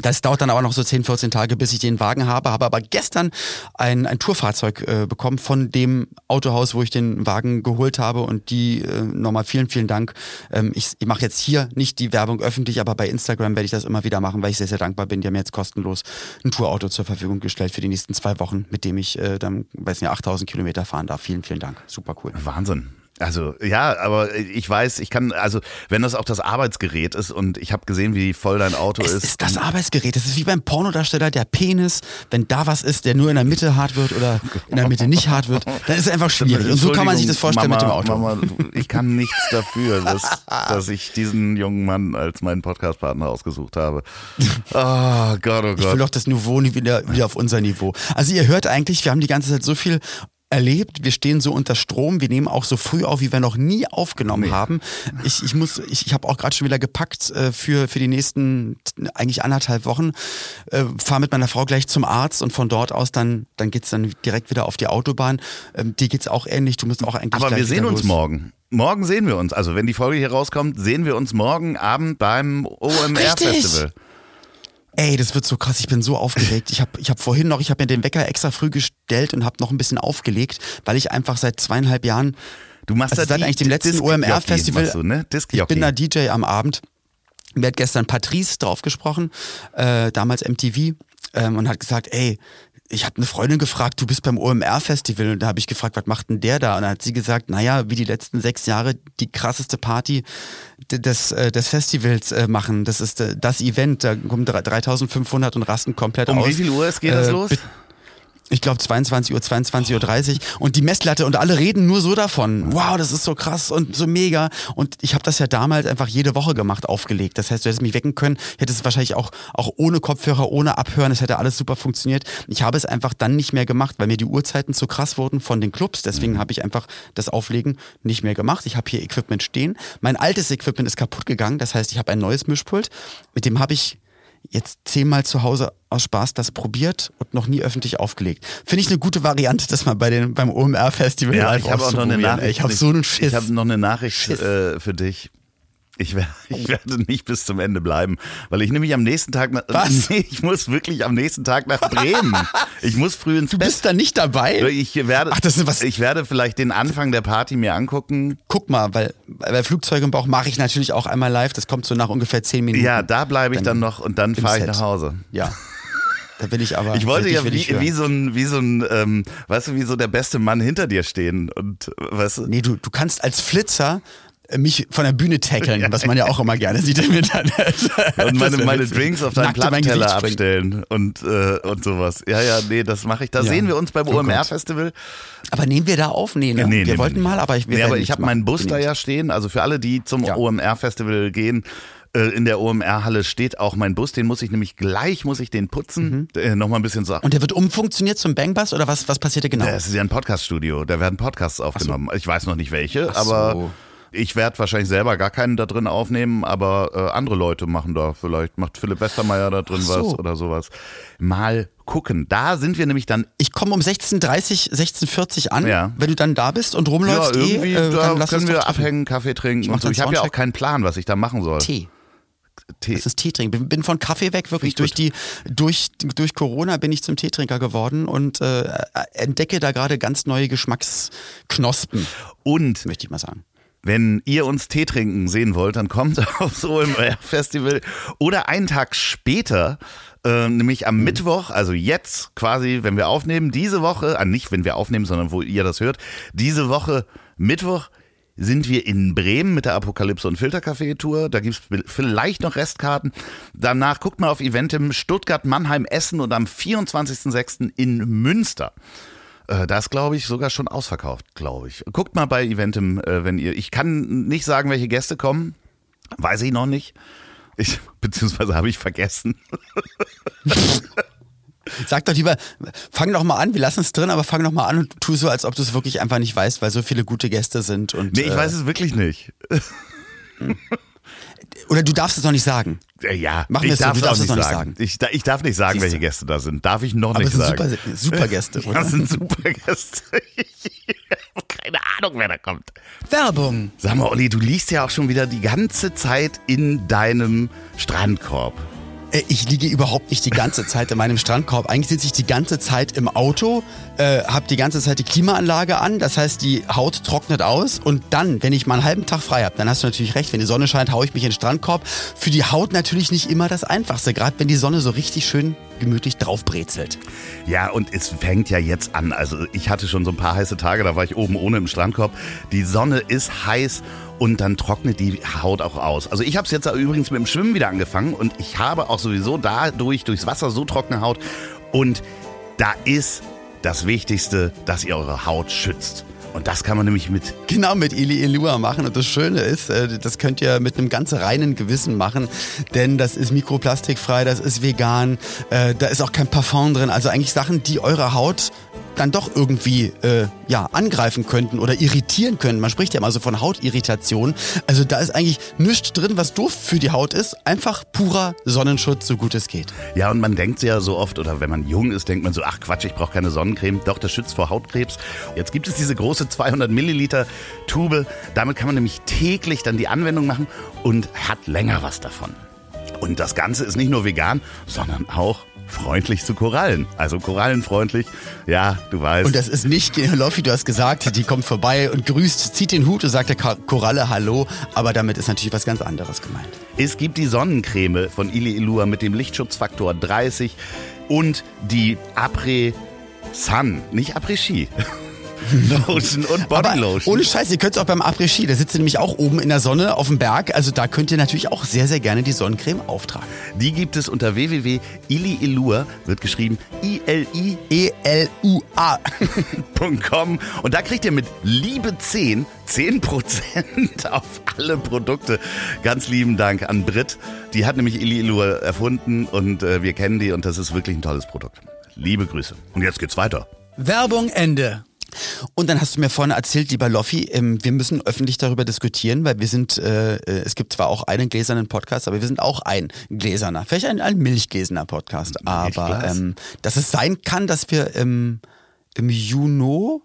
Speaker 2: Das dauert dann aber noch so 10, 14 Tage, bis ich den Wagen habe. Habe aber gestern ein, ein Tourfahrzeug äh, bekommen von dem Autohaus, wo ich den Wagen geholt habe. Und die äh, nochmal vielen, vielen Dank. Ähm, ich ich mache jetzt hier nicht die Werbung öffentlich, aber bei Instagram werde ich das immer wieder machen, weil ich sehr, sehr dankbar bin. Die haben mir jetzt kostenlos ein Tourauto zur Verfügung gestellt für die nächsten zwei Wochen, mit dem ich äh, dann, weiß nicht, 8000 Kilometer fahren darf. Vielen, vielen Dank. Super cool.
Speaker 1: Wahnsinn. Also ja, aber ich weiß, ich kann, also wenn das auch das Arbeitsgerät ist und ich habe gesehen, wie voll dein Auto
Speaker 2: Es
Speaker 1: ist.
Speaker 2: ist das Arbeitsgerät. Das ist wie beim Pornodarsteller der Penis. Wenn da was ist, der nur in der Mitte hart wird oder in der Mitte nicht hart wird, dann ist es einfach schwierig. Und so kann man sich das vorstellen
Speaker 1: Mama,
Speaker 2: mit dem Auto.
Speaker 1: Mama, ich kann nichts dafür, dass, dass ich diesen jungen Mann als meinen Podcastpartner ausgesucht habe. Oh Gott, oh
Speaker 2: Ich will
Speaker 1: Gott.
Speaker 2: doch das Niveau wieder, wieder auf unser Niveau. Also ihr hört eigentlich, wir haben die ganze Zeit so viel erlebt, wir stehen so unter Strom, wir nehmen auch so früh auf, wie wir noch nie aufgenommen
Speaker 1: Nee.
Speaker 2: haben. Ich, ich muss, ich, ich habe auch gerade schon wieder gepackt äh, für, für die nächsten eigentlich anderthalb Wochen. Äh, Fahre mit meiner Frau gleich zum Arzt und von dort aus dann, dann geht's dann direkt wieder auf die Autobahn. Ähm, dir geht's auch ähnlich, du musst auch eigentlich
Speaker 1: Aber wir sehen uns
Speaker 2: los.
Speaker 1: morgen. Morgen sehen wir uns. Also wenn die Folge hier rauskommt, sehen wir uns morgen Abend beim OMR-Festival.
Speaker 2: Ey, das wird so krass. Ich bin so aufgeregt. Ich habe ich hab vorhin noch, ich habe mir den Wecker extra früh gestellt und habe noch ein bisschen aufgelegt, weil ich einfach seit zweieinhalb Jahren,
Speaker 1: Du machst
Speaker 2: also
Speaker 1: da
Speaker 2: seit eigentlich dem letzten OMR-Festival,
Speaker 1: ne?
Speaker 2: ich bin da DJ am Abend. Mir hat gestern Patrice drauf gesprochen, äh, damals MTV, ähm, und hat gesagt, ey, ich habe eine Freundin gefragt, du bist beim OMR-Festival und da habe ich gefragt, was macht denn der da? Und dann hat sie gesagt, naja, wie die letzten sechs Jahre die krasseste Party des, äh, des Festivals äh, machen. Das ist äh, das Event, da kommen drei- 3500 und rasten komplett
Speaker 1: um
Speaker 2: aus.
Speaker 1: wie viel Uhr es geht das
Speaker 2: Äh,
Speaker 1: los?
Speaker 2: Ich glaube 22 Uhr, 22.30 Uhr und die Messlatte und alle reden nur so davon. Wow, das ist so krass und so mega. Und ich habe das ja damals einfach jede Woche gemacht, aufgelegt. Das heißt, du hättest mich wecken können, hättest es wahrscheinlich auch, auch ohne Kopfhörer, ohne Abhören, es hätte alles super funktioniert. Ich habe es einfach dann nicht mehr gemacht, weil mir die Uhrzeiten zu krass wurden von den Clubs. Deswegen
Speaker 1: Mhm.
Speaker 2: habe ich einfach das Auflegen nicht mehr gemacht. Ich habe hier Equipment stehen. Mein altes Equipment ist kaputt gegangen. Das heißt, ich habe ein neues Mischpult. Mit dem habe ich jetzt zehnmal zu Hause aus Spaß das probiert und noch nie öffentlich aufgelegt. Finde ich eine gute Variante, das mal bei den, beim OMR-Festival
Speaker 1: Ja,
Speaker 2: live
Speaker 1: ich habe auch noch eine. Nachricht.
Speaker 2: Ich habe so einen Schiss.
Speaker 1: Ich habe noch eine Nachricht äh, für dich. Ich, wer, ich werde nicht bis zum Ende bleiben, weil ich nämlich am nächsten Tag nach,
Speaker 2: Was?
Speaker 1: Nee, ich muss wirklich am nächsten Tag nach Bremen. Ich muss früh ins
Speaker 2: du
Speaker 1: Bett.
Speaker 2: bist da nicht dabei?
Speaker 1: Ich werde,
Speaker 2: Ach, das ist was-
Speaker 1: ich werde vielleicht den Anfang der Party mir angucken.
Speaker 2: Guck mal, weil bei Flugzeug im Bauch mache ich natürlich auch einmal live. Das kommt so nach ungefähr zehn Minuten.
Speaker 1: Ja, da bleibe ich dann,
Speaker 2: Dann
Speaker 1: noch und dann fahre ich nach Hause.
Speaker 2: Ja. Da will ich aber.
Speaker 1: Ich wollte ja wie, wie so ein, wie so ein, ähm, weißt du, wie so der beste Mann hinter dir stehen und weißt du,
Speaker 2: Nee, du, du kannst als Flitzer äh, mich von der Bühne tackeln, was man ja auch immer gerne sieht im Internet.
Speaker 1: und meine, meine. Drinks auf deinen Plattenteller abstellen und, äh, und sowas. Ja, ja, nee, das mache ich. Da
Speaker 2: Ja.
Speaker 1: sehen wir uns beim
Speaker 2: Oh.
Speaker 1: OMR-Festival.
Speaker 2: Aber nehmen wir da auf? Nee, ne?
Speaker 1: Nee,
Speaker 2: wir wollten
Speaker 1: nicht.
Speaker 2: mal, aber ich, wir
Speaker 1: nee, aber ich habe meinen. Bus da ja stehen. Also für alle, die zum. OMR-Festival gehen, äh, in der OMR-Halle steht auch mein Bus. Den muss ich nämlich gleich, muss ich den putzen. Äh, Nochmal ein bisschen so.
Speaker 2: Mhm. Und der wird umfunktioniert zum Bangbus oder was, was passiert da genau?
Speaker 1: Das ist ja ein Podcast-Studio. Da werden Podcasts aufgenommen. Ich weiß noch nicht welche,
Speaker 2: Ach so.
Speaker 1: Ich werde wahrscheinlich selber gar keinen da drin aufnehmen, aber äh, andere Leute machen da vielleicht, macht Philipp Westermeier da drin
Speaker 2: so.
Speaker 1: was oder sowas. Mal gucken. Da sind wir nämlich dann
Speaker 2: Ich komme um 16.30, 16.40 an.
Speaker 1: Ja.
Speaker 2: Wenn du dann da bist und rumläufst,
Speaker 1: ja,
Speaker 2: eh,
Speaker 1: irgendwie,
Speaker 2: äh,
Speaker 1: da
Speaker 2: dann
Speaker 1: können wir abhängen, Kaffee trinken und so. Ich habe ja auch keinen Plan, was ich da machen soll.
Speaker 2: Tee.
Speaker 1: Tee.
Speaker 2: Das ist Tee trinken. Bin, bin von Kaffee weg, wirklich durch die, durch, durch Corona bin ich zum Teetrinker geworden und äh, entdecke da gerade ganz neue Geschmacksknospen.
Speaker 1: Und
Speaker 2: möchte ich mal sagen.
Speaker 1: Wenn ihr uns Tee trinken sehen wollt, dann kommt aufs OMR Festival oder einen Tag später, äh, nämlich am mhm. Mittwoch, also jetzt quasi, wenn wir aufnehmen, diese Woche, äh, nicht wenn wir aufnehmen, sondern wo ihr das hört, diese Woche Mittwoch sind wir in Bremen mit der Apokalypse und Filtercafé Tour. Da gibt es vielleicht noch Restkarten. Danach guckt mal auf Eventim Stuttgart, Mannheim, Essen und am 24.06. in Münster. Äh, da ist, glaube ich, sogar schon ausverkauft, glaube ich. Guckt mal bei Eventim, äh, wenn ihr. Ich kann nicht sagen, welche Gäste kommen. Weiß ich noch nicht. Ich, beziehungsweise habe ich vergessen.
Speaker 2: Sag doch lieber, fang doch mal an, wir lassen es drin, aber fang doch mal an und tu so, als ob du es wirklich einfach nicht weißt, weil so viele gute Gäste sind. Und,
Speaker 1: nee, ich äh, weiß es wirklich nicht.
Speaker 2: Oder du darfst es noch nicht sagen.
Speaker 1: Ja, Mach ich darf so, es auch nicht sagen. sagen. Ich, ich, darf nicht sagen, welche Gäste da sind. Darf ich noch Aber nicht sagen.
Speaker 2: Super, super Gäste, oder?
Speaker 1: Das sind super Gäste. keine Ahnung, wer da kommt.
Speaker 2: Werbung.
Speaker 1: Sag mal, Olli, du liegst ja auch schon wieder die ganze Zeit in deinem Strandkorb.
Speaker 2: Äh, ich liege überhaupt nicht die ganze Zeit in meinem Strandkorb. Eigentlich sitze ich die ganze Zeit im Auto, äh, habe die ganze Zeit die Klimaanlage an. Das heißt, die Haut trocknet aus. Und dann, wenn ich mal einen halben Tag frei habe, dann hast du natürlich recht. Wenn die Sonne scheint, haue ich mich in den Strandkorb. Für die Haut natürlich nicht immer das Einfachste, gerade wenn die Sonne so richtig schön gemütlich draufbrezelt.
Speaker 1: Ja, und es fängt ja jetzt an. Also ich hatte schon so ein paar heiße Tage, da war ich oben ohne im Strandkorb. Die Sonne ist heiß und dann trocknet die Haut auch aus. Also ich habe es jetzt übrigens mit dem Schwimmen wieder angefangen und ich habe auch sowieso dadurch durchs Wasser so trockene Haut und da ist das Wichtigste, dass ihr eure Haut schützt. Und das kann man nämlich mit.
Speaker 2: Genau, mit Ili Elua machen. Und das Schöne ist, äh, das könnt ihr mit einem ganz reinen Gewissen machen, denn das ist mikroplastikfrei, das ist vegan, äh, da ist auch kein Parfum drin. Also eigentlich Sachen, die eure Haut dann doch irgendwie äh, ja, angreifen könnten oder irritieren können. Man spricht ja immer so von Hautirritation. Also da ist eigentlich nichts drin, was doof für die Haut ist. Einfach purer Sonnenschutz, so gut es geht.
Speaker 1: Ja, und man denkt ja so oft, oder wenn man jung ist, denkt man so, ach Quatsch, ich brauche keine Sonnencreme. Doch, das schützt vor Hautkrebs. Jetzt gibt es diese große 200 Milliliter Tube. Damit kann man nämlich täglich dann die Anwendung machen und hat länger was davon. Und das Ganze ist nicht nur vegan, sondern auch freundlich zu Korallen. Also korallenfreundlich, ja, du weißt.
Speaker 2: Und das ist nicht, Loffi, du hast gesagt, die kommt vorbei und grüßt, zieht den Hut und sagt der Koralle Hallo, aber damit ist natürlich was ganz anderes gemeint.
Speaker 1: Es gibt die Sonnencreme von Ili Ilua mit dem Lichtschutzfaktor 30 und die Après Sun, nicht Après Ski. Lotion und Bodylotion.
Speaker 2: Ohne Scheiß, ihr könnt es auch beim Après-Ski, da sitzt ihr nämlich auch oben in der Sonne auf dem Berg. Also da könnt ihr natürlich auch sehr, sehr gerne die Sonnencreme auftragen.
Speaker 1: Die gibt es unter www.iliilua, wird geschrieben I-L-I-E-L-U-A.com und da kriegt ihr mit Liebe 10 10% auf alle Produkte. Ganz lieben Dank an Brit. Die hat nämlich Ili Ilua erfunden und äh, wir kennen die und das ist wirklich ein tolles Produkt. Liebe Grüße. Und jetzt geht's weiter.
Speaker 2: Werbung Ende. Und dann hast du mir vorne erzählt, lieber Loffi, ähm, wir müssen öffentlich darüber diskutieren, weil wir sind, äh, äh, es gibt zwar auch einen gläsernen Podcast, aber wir sind auch ein gläserner, vielleicht ein, ein milchgläserner Podcast. Aber ähm, dass es sein kann, dass wir im, im Juni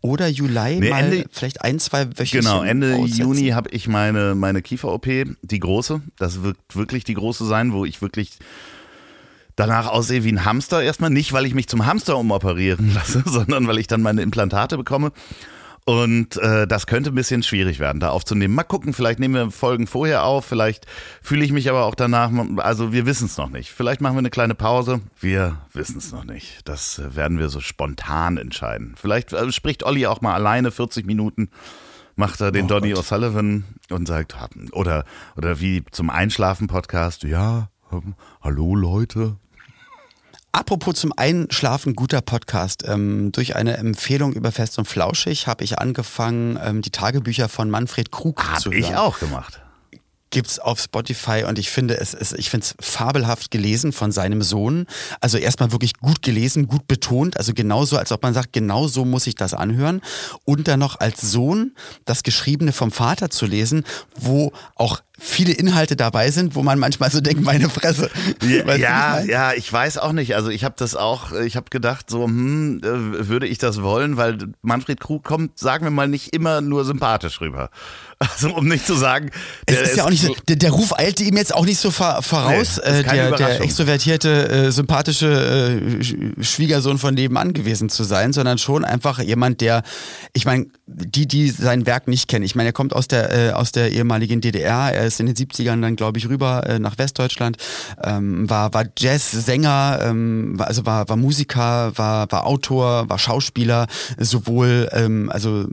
Speaker 2: oder Juli nee, mal Ende, vielleicht ein, zwei Wöchchen
Speaker 1: Genau, Ende aussetzen. Juni habe ich meine, meine Kiefer-OP, die große. Das wird wirklich die große sein, wo ich wirklich danach aussehe wie ein Hamster erstmal. Nicht, weil ich mich zum Hamster umoperieren lasse, sondern weil ich dann meine Implantate bekomme. Und äh, das könnte ein bisschen schwierig werden, da aufzunehmen. Mal gucken, vielleicht nehmen wir Folgen vorher auf, vielleicht fühle ich mich aber auch danach, also wir wissen es noch nicht. Vielleicht machen wir eine kleine Pause. Wir wissen es noch nicht. Das äh, werden wir so spontan entscheiden. Vielleicht äh, spricht Olli auch mal alleine 40 Minuten, macht er den oh Donny O'Sullivan und sagt, oder, oder wie zum Einschlafen-Podcast, ja, hallo Leute,
Speaker 2: Apropos zum Einschlafen guter Podcast. Ähm, durch eine Empfehlung über Fest und Flauschig habe ich angefangen, ähm, die Tagebücher von Manfred Krug
Speaker 1: hab
Speaker 2: zu hören.
Speaker 1: Habe ich auch gemacht
Speaker 2: gibt's auf Spotify und ich finde es, es ich finde es fabelhaft gelesen von seinem Sohn. Also erstmal wirklich gut gelesen, gut betont, also genauso, als ob man sagt, genau so muss ich das anhören. Und dann noch als Sohn das Geschriebene vom Vater zu lesen, wo auch viele Inhalte dabei sind, wo man manchmal so denkt, meine Fresse.
Speaker 1: Ja,
Speaker 2: Weißt
Speaker 1: ja,
Speaker 2: ich
Speaker 1: ja, ich weiß auch nicht. Also ich habe das auch, ich habe gedacht, so, hm, äh, würde ich das wollen, weil Manfred Krug kommt, sagen wir mal, nicht immer nur sympathisch rüber. Also um nicht zu sagen,
Speaker 2: Es
Speaker 1: der
Speaker 2: ist ja auch nicht so, der, der Ruf eilte ihm jetzt auch nicht so voraus,
Speaker 1: Nee,
Speaker 2: äh, der, der extrovertierte, äh, sympathische äh, Sch- Schwiegersohn von nebenan gewesen zu sein, sondern schon einfach jemand, der, ich meine, die, die sein Werk nicht kennen, ich meine, er kommt aus der, äh, aus der ehemaligen DDR, er ist in den 70ern dann, glaube ich, rüber äh, nach Westdeutschland, ähm, war, war Jazzsänger, ähm, war, also war, war Musiker, war, war Autor, war Schauspieler, sowohl ähm, also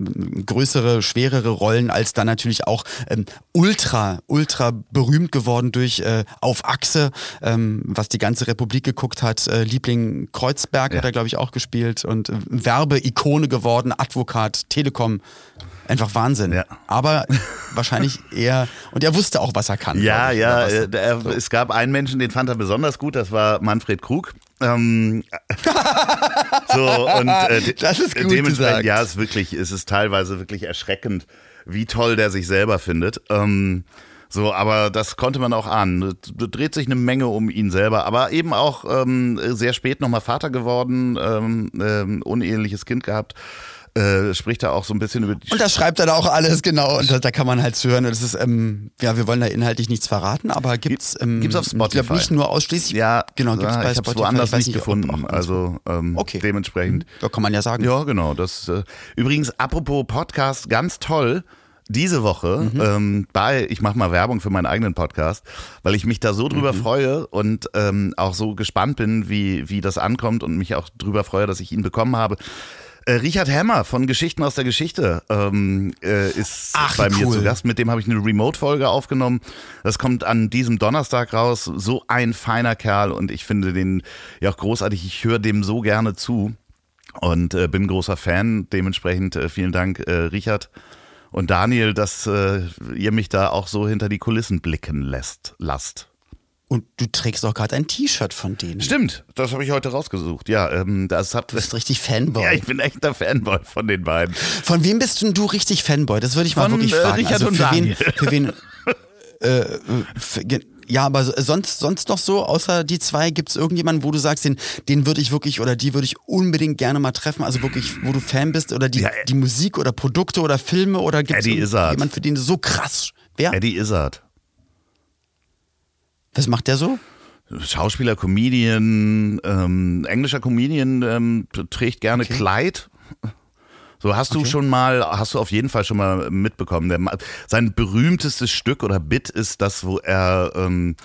Speaker 2: größere, schwerere Rollen als dann natürlich auch ähm, ultra, ultra berühmt geworden durch äh, Auf Achse, ähm, was die ganze Republik geguckt hat. Äh, Liebling Kreuzberg
Speaker 1: Ja.
Speaker 2: hat er, glaube ich, auch gespielt und äh, Werbeikone geworden, Advokat, Telekom. Einfach Wahnsinn.
Speaker 1: Ja.
Speaker 2: Aber wahrscheinlich eher, und er wusste auch, was er kann.
Speaker 1: Ja,
Speaker 2: ich,
Speaker 1: ja,
Speaker 2: was.
Speaker 1: äh, der, es gab einen Menschen, den fand er besonders gut, das war Manfred Krug. Ähm, so, und äh,
Speaker 2: Das ist gut
Speaker 1: dementsprechend,
Speaker 2: gesagt.
Speaker 1: ja, es ist wirklich, es ist teilweise wirklich erschreckend, wie toll der sich selber findet. Ähm, so, aber das konnte man auch ahnen. Es dreht sich eine Menge um ihn selber, aber eben auch ähm, sehr spät nochmal Vater geworden, ähm, ähm, uneheliches Kind gehabt. Äh, spricht da auch so ein bisschen über die
Speaker 2: Und das schreibt er da auch alles, genau. Und da, da kann man halt hören. Und das ist, ähm, ja, wir wollen da inhaltlich nichts verraten, aber gibt's, ähm,
Speaker 1: Gibt's auf
Speaker 2: Ich glaube
Speaker 1: Spotify.
Speaker 2: nicht nur ausschließlich.
Speaker 1: Ja,
Speaker 2: genau, gibt's
Speaker 1: ja,
Speaker 2: bei
Speaker 1: ich es
Speaker 2: Spotify.
Speaker 1: woanders
Speaker 2: Ich
Speaker 1: nicht
Speaker 2: ob-
Speaker 1: gefunden.
Speaker 2: ob-
Speaker 1: also ähm,
Speaker 2: Okay.
Speaker 1: dementsprechend.
Speaker 2: Da kann man ja sagen.
Speaker 1: Ja, genau. Das äh, übrigens apropos Podcast, ganz toll. Diese Woche ähm, bei, ich mache mal Werbung für meinen eigenen Podcast, weil ich mich da so drüber freue und ähm, auch so gespannt bin, wie, wie das ankommt und mich auch drüber freue, dass ich ihn bekommen habe. Äh, Richard Hammer von Geschichten aus der Geschichte ähm, äh, ist
Speaker 2: Ach,
Speaker 1: bei mir
Speaker 2: cool.
Speaker 1: zu Gast. Mit dem habe ich eine Remote-Folge aufgenommen. Das kommt an diesem Donnerstag raus. So ein feiner Kerl und ich finde den ja auch großartig. Ich höre dem so gerne zu und äh, bin großer Fan. Dementsprechend äh, vielen Dank, äh, Richard und Daniel, dass äh, ihr mich da auch so hinter die Kulissen blicken lässt, lasst.
Speaker 2: Und du trägst auch gerade ein T-Shirt von denen.
Speaker 1: Stimmt, das habe ich heute rausgesucht. Ja, ähm, das habt
Speaker 2: Du bist richtig Fanboy.
Speaker 1: ja, ich bin echter Fanboy von den beiden.
Speaker 2: Von wem bist denn du richtig Fanboy? Das würde ich mal
Speaker 1: Von,
Speaker 2: wirklich
Speaker 1: äh,
Speaker 2: fragen.
Speaker 1: Richard
Speaker 2: also
Speaker 1: und
Speaker 2: für
Speaker 1: Daniel.
Speaker 2: wen, für wen äh, äh, für, ja, aber so- sonst, sonst noch so, außer die zwei, gibt es irgendjemanden, wo du sagst, den, den würde ich wirklich oder die würde ich unbedingt gerne mal treffen, also wirklich, wo du Fan bist oder die,
Speaker 1: Ja,
Speaker 2: die Musik oder Produkte oder Filme oder gibt es jemanden, für den du so krass. Wer?
Speaker 1: Eddie Izzard.
Speaker 2: Was macht der so?
Speaker 1: Schauspieler, Comedian, ähm, englischer Comedian, ähm, trägt gerne Kleid. So hast du
Speaker 2: Okay.
Speaker 1: schon mal, hast du auf jeden Fall schon mal mitbekommen. Der, sein berühmtestes Stück oder Bit ist das, wo er ähm,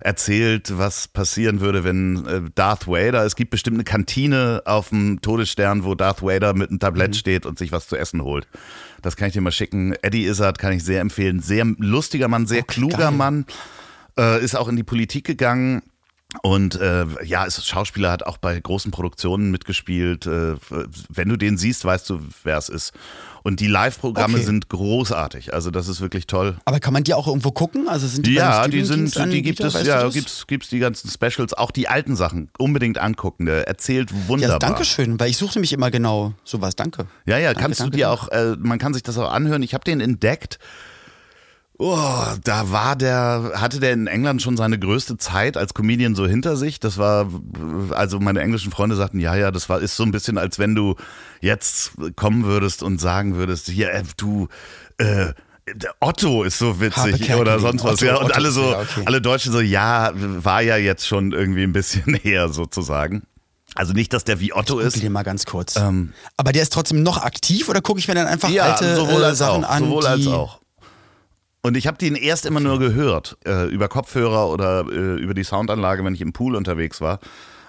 Speaker 1: erzählt, was passieren würde, wenn äh, Darth Vader, es gibt bestimmt eine Kantine auf dem Todesstern, wo Darth Vader mit einem Tablett steht und sich was zu essen holt. Das kann ich dir mal schicken. Eddie Izzard kann ich sehr empfehlen. Sehr lustiger Mann, sehr kluger
Speaker 2: geil.
Speaker 1: Mann äh, ist auch in die Politik gegangen. Und äh, ja, ist Schauspieler, hat auch bei großen Produktionen mitgespielt. Äh, wenn du den siehst, weißt du, wer es ist. Und die Live-Programme
Speaker 2: Okay.
Speaker 1: sind großartig. Also das ist wirklich toll.
Speaker 2: Aber kann man die auch irgendwo gucken? Also sind die
Speaker 1: Ja, die sind,
Speaker 2: Streamingdienst
Speaker 1: die gibt es,
Speaker 2: Weißt du
Speaker 1: ja, gibt's, gibt's die ganzen Specials, auch die alten Sachen unbedingt angucken. Der erzählt
Speaker 2: Ja,
Speaker 1: wunderbar.
Speaker 2: danke schön, weil ich suchte mich immer genau sowas. Danke.
Speaker 1: Ja, ja,
Speaker 2: Danke,
Speaker 1: kannst
Speaker 2: danke,
Speaker 1: du dir
Speaker 2: danke.
Speaker 1: auch, äh, man kann sich das auch anhören. Ich habe den entdeckt. Oh, da war der, hatte der in England schon seine größte Zeit als Comedian so hinter sich. Das war, also meine englischen Freunde sagten, ja, ja, das war, ist so ein bisschen, als wenn du jetzt kommen würdest und sagen würdest, hier, äh, du, äh, Otto ist so witzig oder sonst was.
Speaker 2: Otto,
Speaker 1: ja, und
Speaker 2: Otto
Speaker 1: alle
Speaker 2: ist
Speaker 1: so,
Speaker 2: ja, okay.
Speaker 1: alle Deutschen so, ja, war ja jetzt schon irgendwie ein bisschen her sozusagen. Also nicht, dass der wie Otto ist.
Speaker 2: Guck dir mal ganz kurz.
Speaker 1: Ähm,
Speaker 2: Aber der ist trotzdem noch aktiv oder gucke ich mir dann einfach
Speaker 1: ja,
Speaker 2: alte
Speaker 1: sowohl
Speaker 2: äh, Sachen
Speaker 1: auch,
Speaker 2: an?
Speaker 1: sowohl als auch. Und ich habe den erst immer nur gehört, äh, über Kopfhörer oder äh, über die Soundanlage, wenn ich im Pool unterwegs war.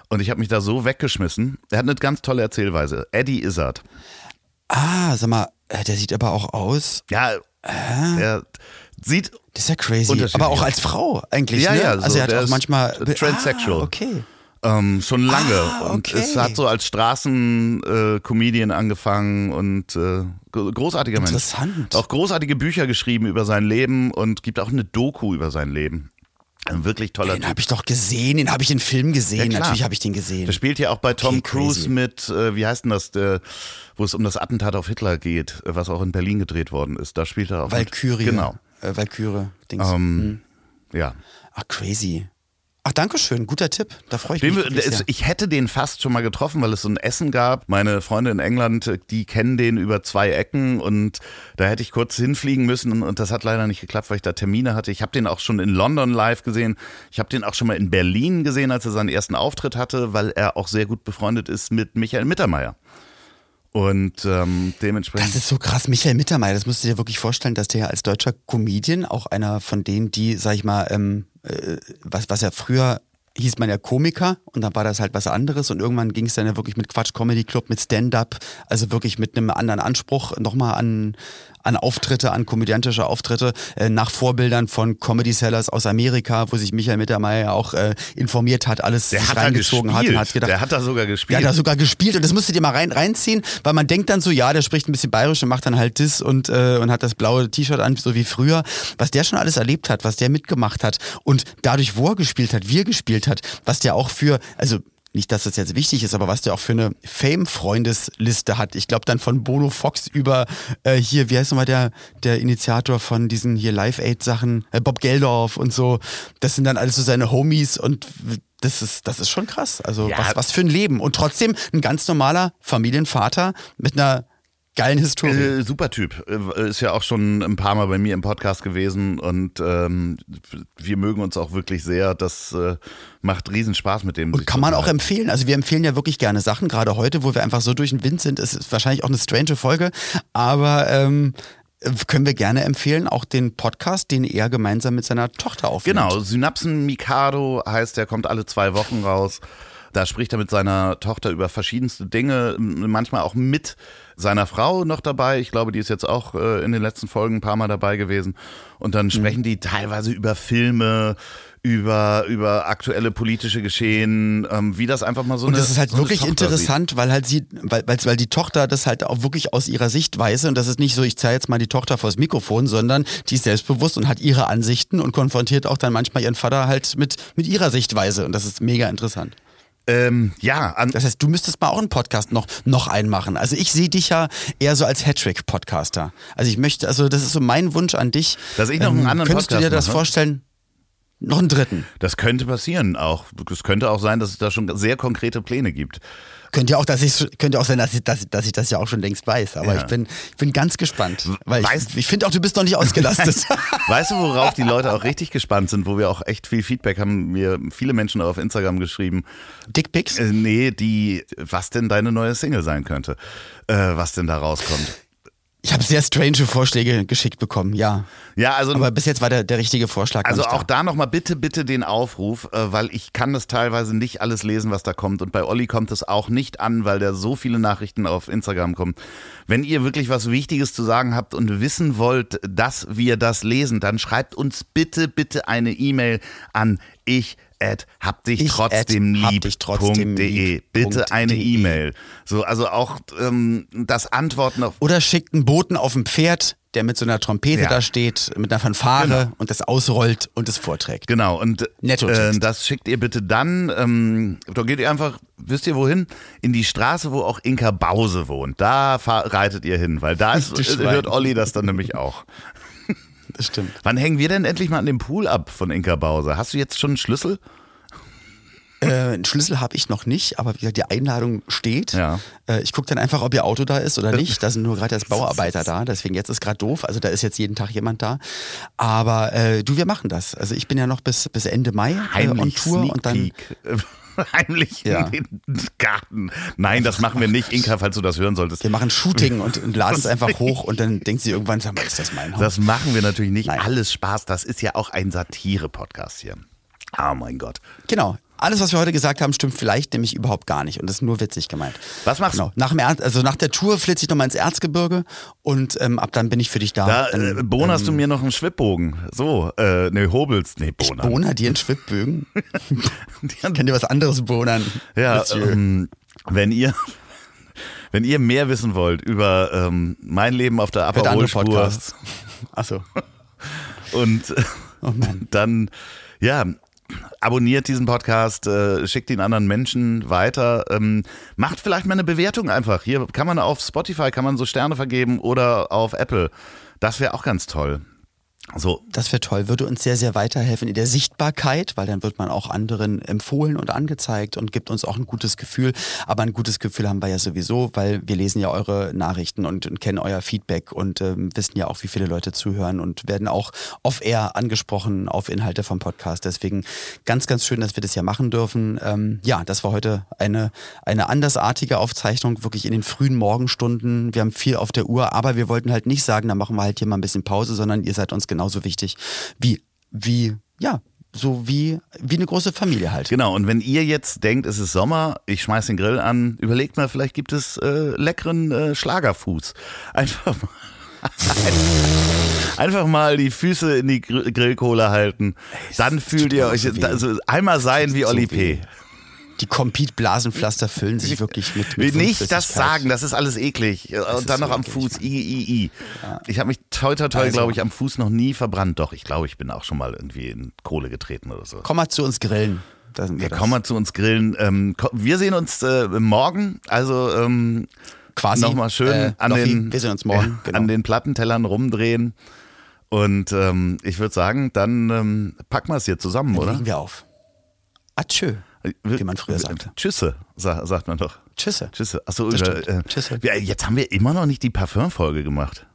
Speaker 1: Und ich habe mich da so weggeschmissen. Er hat eine ganz tolle Erzählweise. Eddie Izzard.
Speaker 2: Ah, sag mal, äh, der sieht aber auch aus.
Speaker 1: Ja, der sieht
Speaker 2: Das ist ja crazy. Aber auch als Frau eigentlich.
Speaker 1: Ja,
Speaker 2: ne?
Speaker 1: ja, so,
Speaker 2: also er hat auch manchmal.
Speaker 1: transsexual.
Speaker 2: Ah, okay.
Speaker 1: Ähm, schon lange.
Speaker 2: Ah,
Speaker 1: Und
Speaker 2: okay.
Speaker 1: es hat so als Straßen-Comedian angefangen und äh, gro- großartiger Mensch.
Speaker 2: Interessant.
Speaker 1: Auch großartige Bücher geschrieben über sein Leben und gibt auch eine Doku über sein Leben. Ein wirklich toller
Speaker 2: Den habe ich doch gesehen, den habe ich in Film gesehen.
Speaker 1: Ja.
Speaker 2: Natürlich habe ich den gesehen.
Speaker 1: Der spielt ja auch bei Tom
Speaker 2: Okay,
Speaker 1: Cruise
Speaker 2: crazy.
Speaker 1: mit, äh, wie heißt denn das, der, wo es um das Attentat auf Hitler geht, äh, was auch in Berlin gedreht worden ist. Da spielt er auch. mit.
Speaker 2: Valkyrie.
Speaker 1: Genau.
Speaker 2: äh, Valkyrie. Dings.
Speaker 1: Ähm, Ja.
Speaker 2: Ach, crazy. Ach, danke schön. Guter Tipp. Da freue ich mich.
Speaker 1: ist, ich hätte den fast schon mal getroffen, weil es so ein Essen gab. Meine Freunde in England, die kennen den über zwei Ecken und da hätte ich kurz hinfliegen müssen und das hat leider nicht geklappt, weil ich da Termine hatte. Ich habe den auch schon in London live gesehen. Ich habe den auch schon mal in Berlin gesehen, als er seinen ersten Auftritt hatte, weil er auch sehr gut befreundet ist mit Michael Mittermeier. Und ähm, dementsprechend.
Speaker 2: Das ist so krass. Michael Mittermeier, das musst du dir wirklich vorstellen, dass der als deutscher Comedian auch einer von denen, die, sag ich mal, ähm, äh, was, was ja früher hieß man ja Komiker und dann war das halt was anderes und irgendwann ging es dann ja wirklich mit Quatsch Comedy Club, mit Stand-up, also wirklich mit einem anderen Anspruch nochmal an, an Auftritte, an komödiantische Auftritte, äh, nach Vorbildern von Comedy Sellers aus Amerika, wo sich Michael Mittermeier auch äh, informiert hat, alles
Speaker 1: der hat da
Speaker 2: gezogen hat und hat gedacht,
Speaker 1: der hat da sogar
Speaker 2: der
Speaker 1: gespielt.
Speaker 2: hat da sogar gespielt und das musst du dir mal rein, reinziehen, weil man denkt dann so, ja, der spricht ein bisschen bayerisch und macht dann halt das und, äh, und hat das blaue T-Shirt an, so wie früher. Was der schon alles erlebt hat, was der mitgemacht hat und dadurch, wo er gespielt hat, wie er gespielt hat, was der auch für, also nicht, dass das jetzt wichtig ist, aber was der auch für eine Fame-Freundesliste hat. Ich glaube dann von Bono Fox über äh, hier, wie heißt nochmal der, der Initiator von diesen hier Live-Aid-Sachen, äh, Bob Geldorf und so. Das sind dann alles so seine Homies und das ist, das ist schon krass. Also
Speaker 1: Ja.
Speaker 2: was, was für ein Leben. Und trotzdem ein ganz normaler Familienvater mit einer geilen Historie.
Speaker 1: Äh, super Typ. Äh, Ist ja auch schon ein paar Mal bei mir im Podcast gewesen und ähm, wir mögen uns auch wirklich sehr. Das äh, macht riesen Spaß mit dem.
Speaker 2: Und kann man auch empfehlen. Also wir empfehlen ja wirklich gerne Sachen, gerade heute, wo wir einfach so durch den Wind sind. Es ist wahrscheinlich auch eine strange Folge, aber ähm, können wir gerne empfehlen, auch den Podcast, den er gemeinsam mit seiner Tochter aufnimmt.
Speaker 1: Genau, Synapsen Mikado heißt, der kommt alle zwei Wochen raus. Da spricht er mit seiner Tochter über verschiedenste Dinge, manchmal auch mit seiner Frau noch dabei. Ich glaube, die ist jetzt auch äh, in den letzten Folgen ein paar Mal dabei gewesen. Und
Speaker 2: Mhm.
Speaker 1: dann sprechen die teilweise über Filme, über, über aktuelle politische Geschehen, ähm, wie das einfach mal so
Speaker 2: Und
Speaker 1: eine
Speaker 2: das ist halt
Speaker 1: so
Speaker 2: wirklich interessant, weil halt sie, weil, weil, weil die Tochter das halt auch wirklich aus ihrer Sichtweise, und das ist nicht so, ich zeige jetzt mal die Tochter vors Mikrofon, sondern die ist selbstbewusst und hat ihre Ansichten und konfrontiert auch dann manchmal ihren Vater halt mit, mit ihrer Sichtweise. Und das ist mega interessant.
Speaker 1: Ähm, ja,
Speaker 2: Das heißt, du müsstest mal auch einen Podcast noch, noch einmachen. Also ich sehe dich ja eher so als Hattrick-Podcaster. Also ich möchte, also das ist so mein Wunsch an dich. Ähm,
Speaker 1: Dass ich noch einen anderen
Speaker 2: Könntest du dir
Speaker 1: Podcast
Speaker 2: das
Speaker 1: mache?
Speaker 2: vorstellen? Noch einen dritten.
Speaker 1: das könnte passieren auch. Es könnte auch sein, dass es da schon sehr konkrete Pläne gibt.
Speaker 2: Könnte ja auch, dass ich, könnte auch sein, dass ich, dass, dass ich das ja auch schon längst weiß. Aber
Speaker 1: Ja.
Speaker 2: ich, bin, ich bin ganz gespannt. Weil
Speaker 1: Weißt-
Speaker 2: ich, ich finde auch, du bist noch nicht ausgelastet.
Speaker 1: Weißt du, worauf die Leute auch richtig gespannt sind, wo wir auch echt viel Feedback haben, mir viele Menschen auf Instagram geschrieben,
Speaker 2: Dickpics?
Speaker 1: äh, nee, die, was denn deine neue Single sein könnte, äh, was denn da rauskommt.
Speaker 2: Ich habe sehr strange Vorschläge geschickt bekommen, ja.
Speaker 1: Ja, also
Speaker 2: Aber bis jetzt war der, der richtige Vorschlag.
Speaker 1: Also auch da nochmal bitte, bitte den Aufruf, äh, weil ich kann das teilweise nicht alles lesen, was da kommt. Und bei Olli kommt es auch nicht an, weil da so viele Nachrichten auf Instagram kommen. Wenn ihr wirklich was Wichtiges zu sagen habt und wissen wollt, dass wir das lesen, dann schreibt uns bitte, bitte eine E-Mail an ich at hab dich
Speaker 2: Ich
Speaker 1: trotzdem
Speaker 2: at hab
Speaker 1: lieb.
Speaker 2: dich trotzdem
Speaker 1: Punkt de.
Speaker 2: lieb.
Speaker 1: Bitte eine. E-Mail. So, also auch ähm, das Antworten auf
Speaker 2: Oder schickt einen Boten auf dem Pferd, der mit so einer Trompete
Speaker 1: Ja.
Speaker 2: da steht, mit einer Fanfare
Speaker 1: Genau.
Speaker 2: und das ausrollt und es vorträgt.
Speaker 1: Genau, und äh, das schickt ihr bitte dann, ähm, da geht ihr einfach, wisst ihr wohin? In die Straße, wo auch Inka Bause wohnt. Da reitet ihr hin, weil da ist, hört Olli das dann nämlich auch.
Speaker 2: Das stimmt.
Speaker 1: Wann hängen wir denn endlich mal an dem Pool ab von Inka Bause? Hast du jetzt schon einen Schlüssel?
Speaker 2: Äh, einen Schlüssel habe ich noch nicht, aber wie gesagt, die Einladung steht.
Speaker 1: Ja.
Speaker 2: Äh, ich gucke dann einfach, ob ihr Auto da ist oder nicht. Da sind nur gerade jetzt Bauarbeiter da, deswegen jetzt ist gerade doof. Also da ist jetzt jeden Tag jemand da. Aber äh, du, wir machen das. Also ich bin ja noch bis, bis Ende Mai äh, on Tour
Speaker 1: Sneak
Speaker 2: und dann.
Speaker 1: Peek. Heimlich
Speaker 2: Ja.
Speaker 1: in den Garten. Nein, das machen wir nicht, Inka, falls du das hören solltest.
Speaker 2: Wir machen Shooting und, und laden es einfach hoch und dann denkt sie irgendwann, ist das mein Haus?
Speaker 1: Das machen wir natürlich nicht.
Speaker 2: Nein.
Speaker 1: Alles Spaß. Das ist ja auch ein Satire-Podcast hier. Oh mein Gott.
Speaker 2: Genau. Alles, was wir heute gesagt haben, stimmt vielleicht nämlich überhaupt gar nicht und das ist nur witzig gemeint.
Speaker 1: Was machst du?
Speaker 2: Genau. Nach, dem er also nach der Tour flitze ich nochmal ins Erzgebirge und ähm, ab dann bin ich für dich da.
Speaker 1: Da
Speaker 2: dann,
Speaker 1: äh, bonerst du mir noch einen Schwibbogen. So, äh, ne, hobelst. Nee,
Speaker 2: ich
Speaker 1: bonern.
Speaker 2: bohner dir in Schwibbögen. Kann dir was anderes bohnern.
Speaker 1: Ja, ähm, wenn ihr wenn ihr mehr wissen wollt über ähm, mein Leben auf der Aperol-Spur.
Speaker 2: Achso.
Speaker 1: und äh,
Speaker 2: Oh
Speaker 1: dann ja abonniert diesen Podcast, äh, schickt ihn anderen Menschen weiter, ähm, macht vielleicht mal eine Bewertung einfach. Hier kann man auf Spotify kann man so Sterne vergeben oder auf Apple. Das wäre auch ganz toll. So.
Speaker 2: Das wäre toll, würde uns sehr, sehr weiterhelfen in der Sichtbarkeit, weil dann wird man auch anderen empfohlen und angezeigt und gibt uns auch ein gutes Gefühl. Aber ein gutes Gefühl haben wir ja sowieso, weil wir lesen ja eure Nachrichten und, und kennen euer Feedback und ähm, wissen ja auch, wie viele Leute zuhören und werden auch off-air angesprochen auf Inhalte vom Podcast. Deswegen ganz, ganz schön, dass wir das ja machen dürfen. Ähm, ja, das war heute eine, eine andersartige Aufzeichnung, wirklich in den frühen Morgenstunden. Wir haben viel auf der Uhr, aber wir wollten halt nicht sagen, da machen wir halt hier mal ein bisschen Pause, sondern ihr seid uns genauso wichtig wie, wie, ja, so wie, wie eine große Familie halt.
Speaker 1: Genau, und wenn ihr jetzt denkt, es ist Sommer, ich schmeiß den Grill an, überlegt mal, vielleicht gibt es äh, leckeren äh, Schlagerfuß. Einfach mal. Einfach mal die Füße in die Grillkohle halten. Dann fühlt ihr euch also einmal sein wie Oli P
Speaker 2: die Compete-Blasenpflaster füllen sich wirklich mit, mit
Speaker 1: Nicht das sagen, das ist alles eklig. Das und dann noch am Fuß, i, i, i. Ja. Ich habe mich toi, toi, toi, also, glaube ich, am Fuß noch nie verbrannt. Doch, ich glaube, ich bin auch schon mal irgendwie in Kohle getreten oder so.
Speaker 2: Komm mal zu uns grillen.
Speaker 1: Da ja, komm mal zu uns grillen. Ähm, wir sehen uns äh, morgen, also ähm, quasi nochmal schön äh, an, den,
Speaker 2: wir sehen uns morgen,
Speaker 1: äh, genau. an den Plattentellern rumdrehen. Und ähm, ich würde sagen, dann ähm, packen wir es hier zusammen, dann oder?
Speaker 2: Legen wir auf. Atschö. Wie man früher sagte.
Speaker 1: Tschüsse, sagt man doch.
Speaker 2: Tschüsse.
Speaker 1: Tschüsse. Achso, äh, Tschüsse. jetzt haben wir immer noch nicht die Parfümfolge gemacht.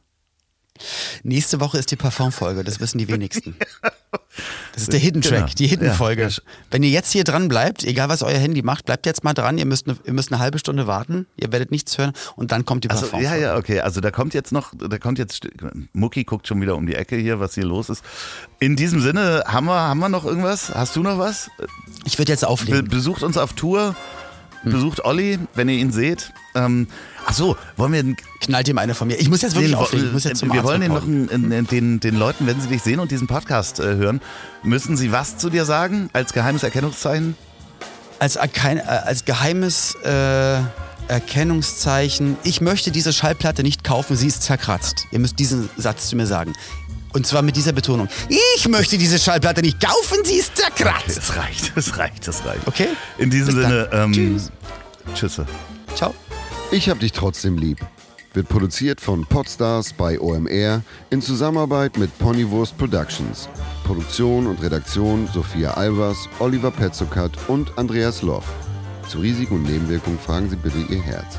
Speaker 2: Nächste Woche ist die Parfumfolge, das wissen die wenigsten. Das ist der Hidden Track, genau. die Hidden Folge. Ja. Wenn ihr jetzt hier dran bleibt, egal was euer Handy macht, bleibt jetzt mal dran. Ihr müsst eine, ihr müsst eine halbe Stunde warten, ihr werdet nichts hören und dann kommt die.
Speaker 1: Also, ja, ja, okay. Also da kommt jetzt noch, da kommt jetzt, Mucki guckt schon wieder um die Ecke hier, was hier los ist. In diesem Sinne, haben wir, haben wir noch irgendwas? Hast du noch was?
Speaker 2: Ich würde jetzt auflegen.
Speaker 1: Be besucht uns auf Tour. Besucht Olli, wenn ihr ihn seht. Ähm, ach so, wollen wir...
Speaker 2: Knallt ihm eine von mir. Ich muss jetzt wirklich den, auflegen. Ich muss
Speaker 1: jetzt zum wir Arzt wollen den, noch, den, den, den Leuten, wenn sie dich sehen und diesen Podcast äh, hören, müssen sie was zu dir sagen als geheimes Erkennungszeichen?
Speaker 2: Als, äh, als geheimes... Äh Erkennungszeichen. Ich möchte diese Schallplatte nicht kaufen, sie ist zerkratzt. Ihr müsst diesen Satz zu mir sagen. Und zwar mit dieser Betonung. Ich möchte diese Schallplatte nicht kaufen, sie ist zerkratzt.
Speaker 1: Es reicht, es reicht, es reicht.
Speaker 2: Okay?
Speaker 1: In diesem Bis Sinne, ähm, Tschüss. Tschüsse.
Speaker 2: Ciao.
Speaker 3: Ich hab dich trotzdem lieb. Wird produziert von Podstars bei OMR in Zusammenarbeit mit Ponywurst Productions. Produktion und Redaktion Sophia Albers, Oliver Petzokat und Andreas Loff. Zu Risiken und Nebenwirkungen fragen Sie bitte Ihr Herz.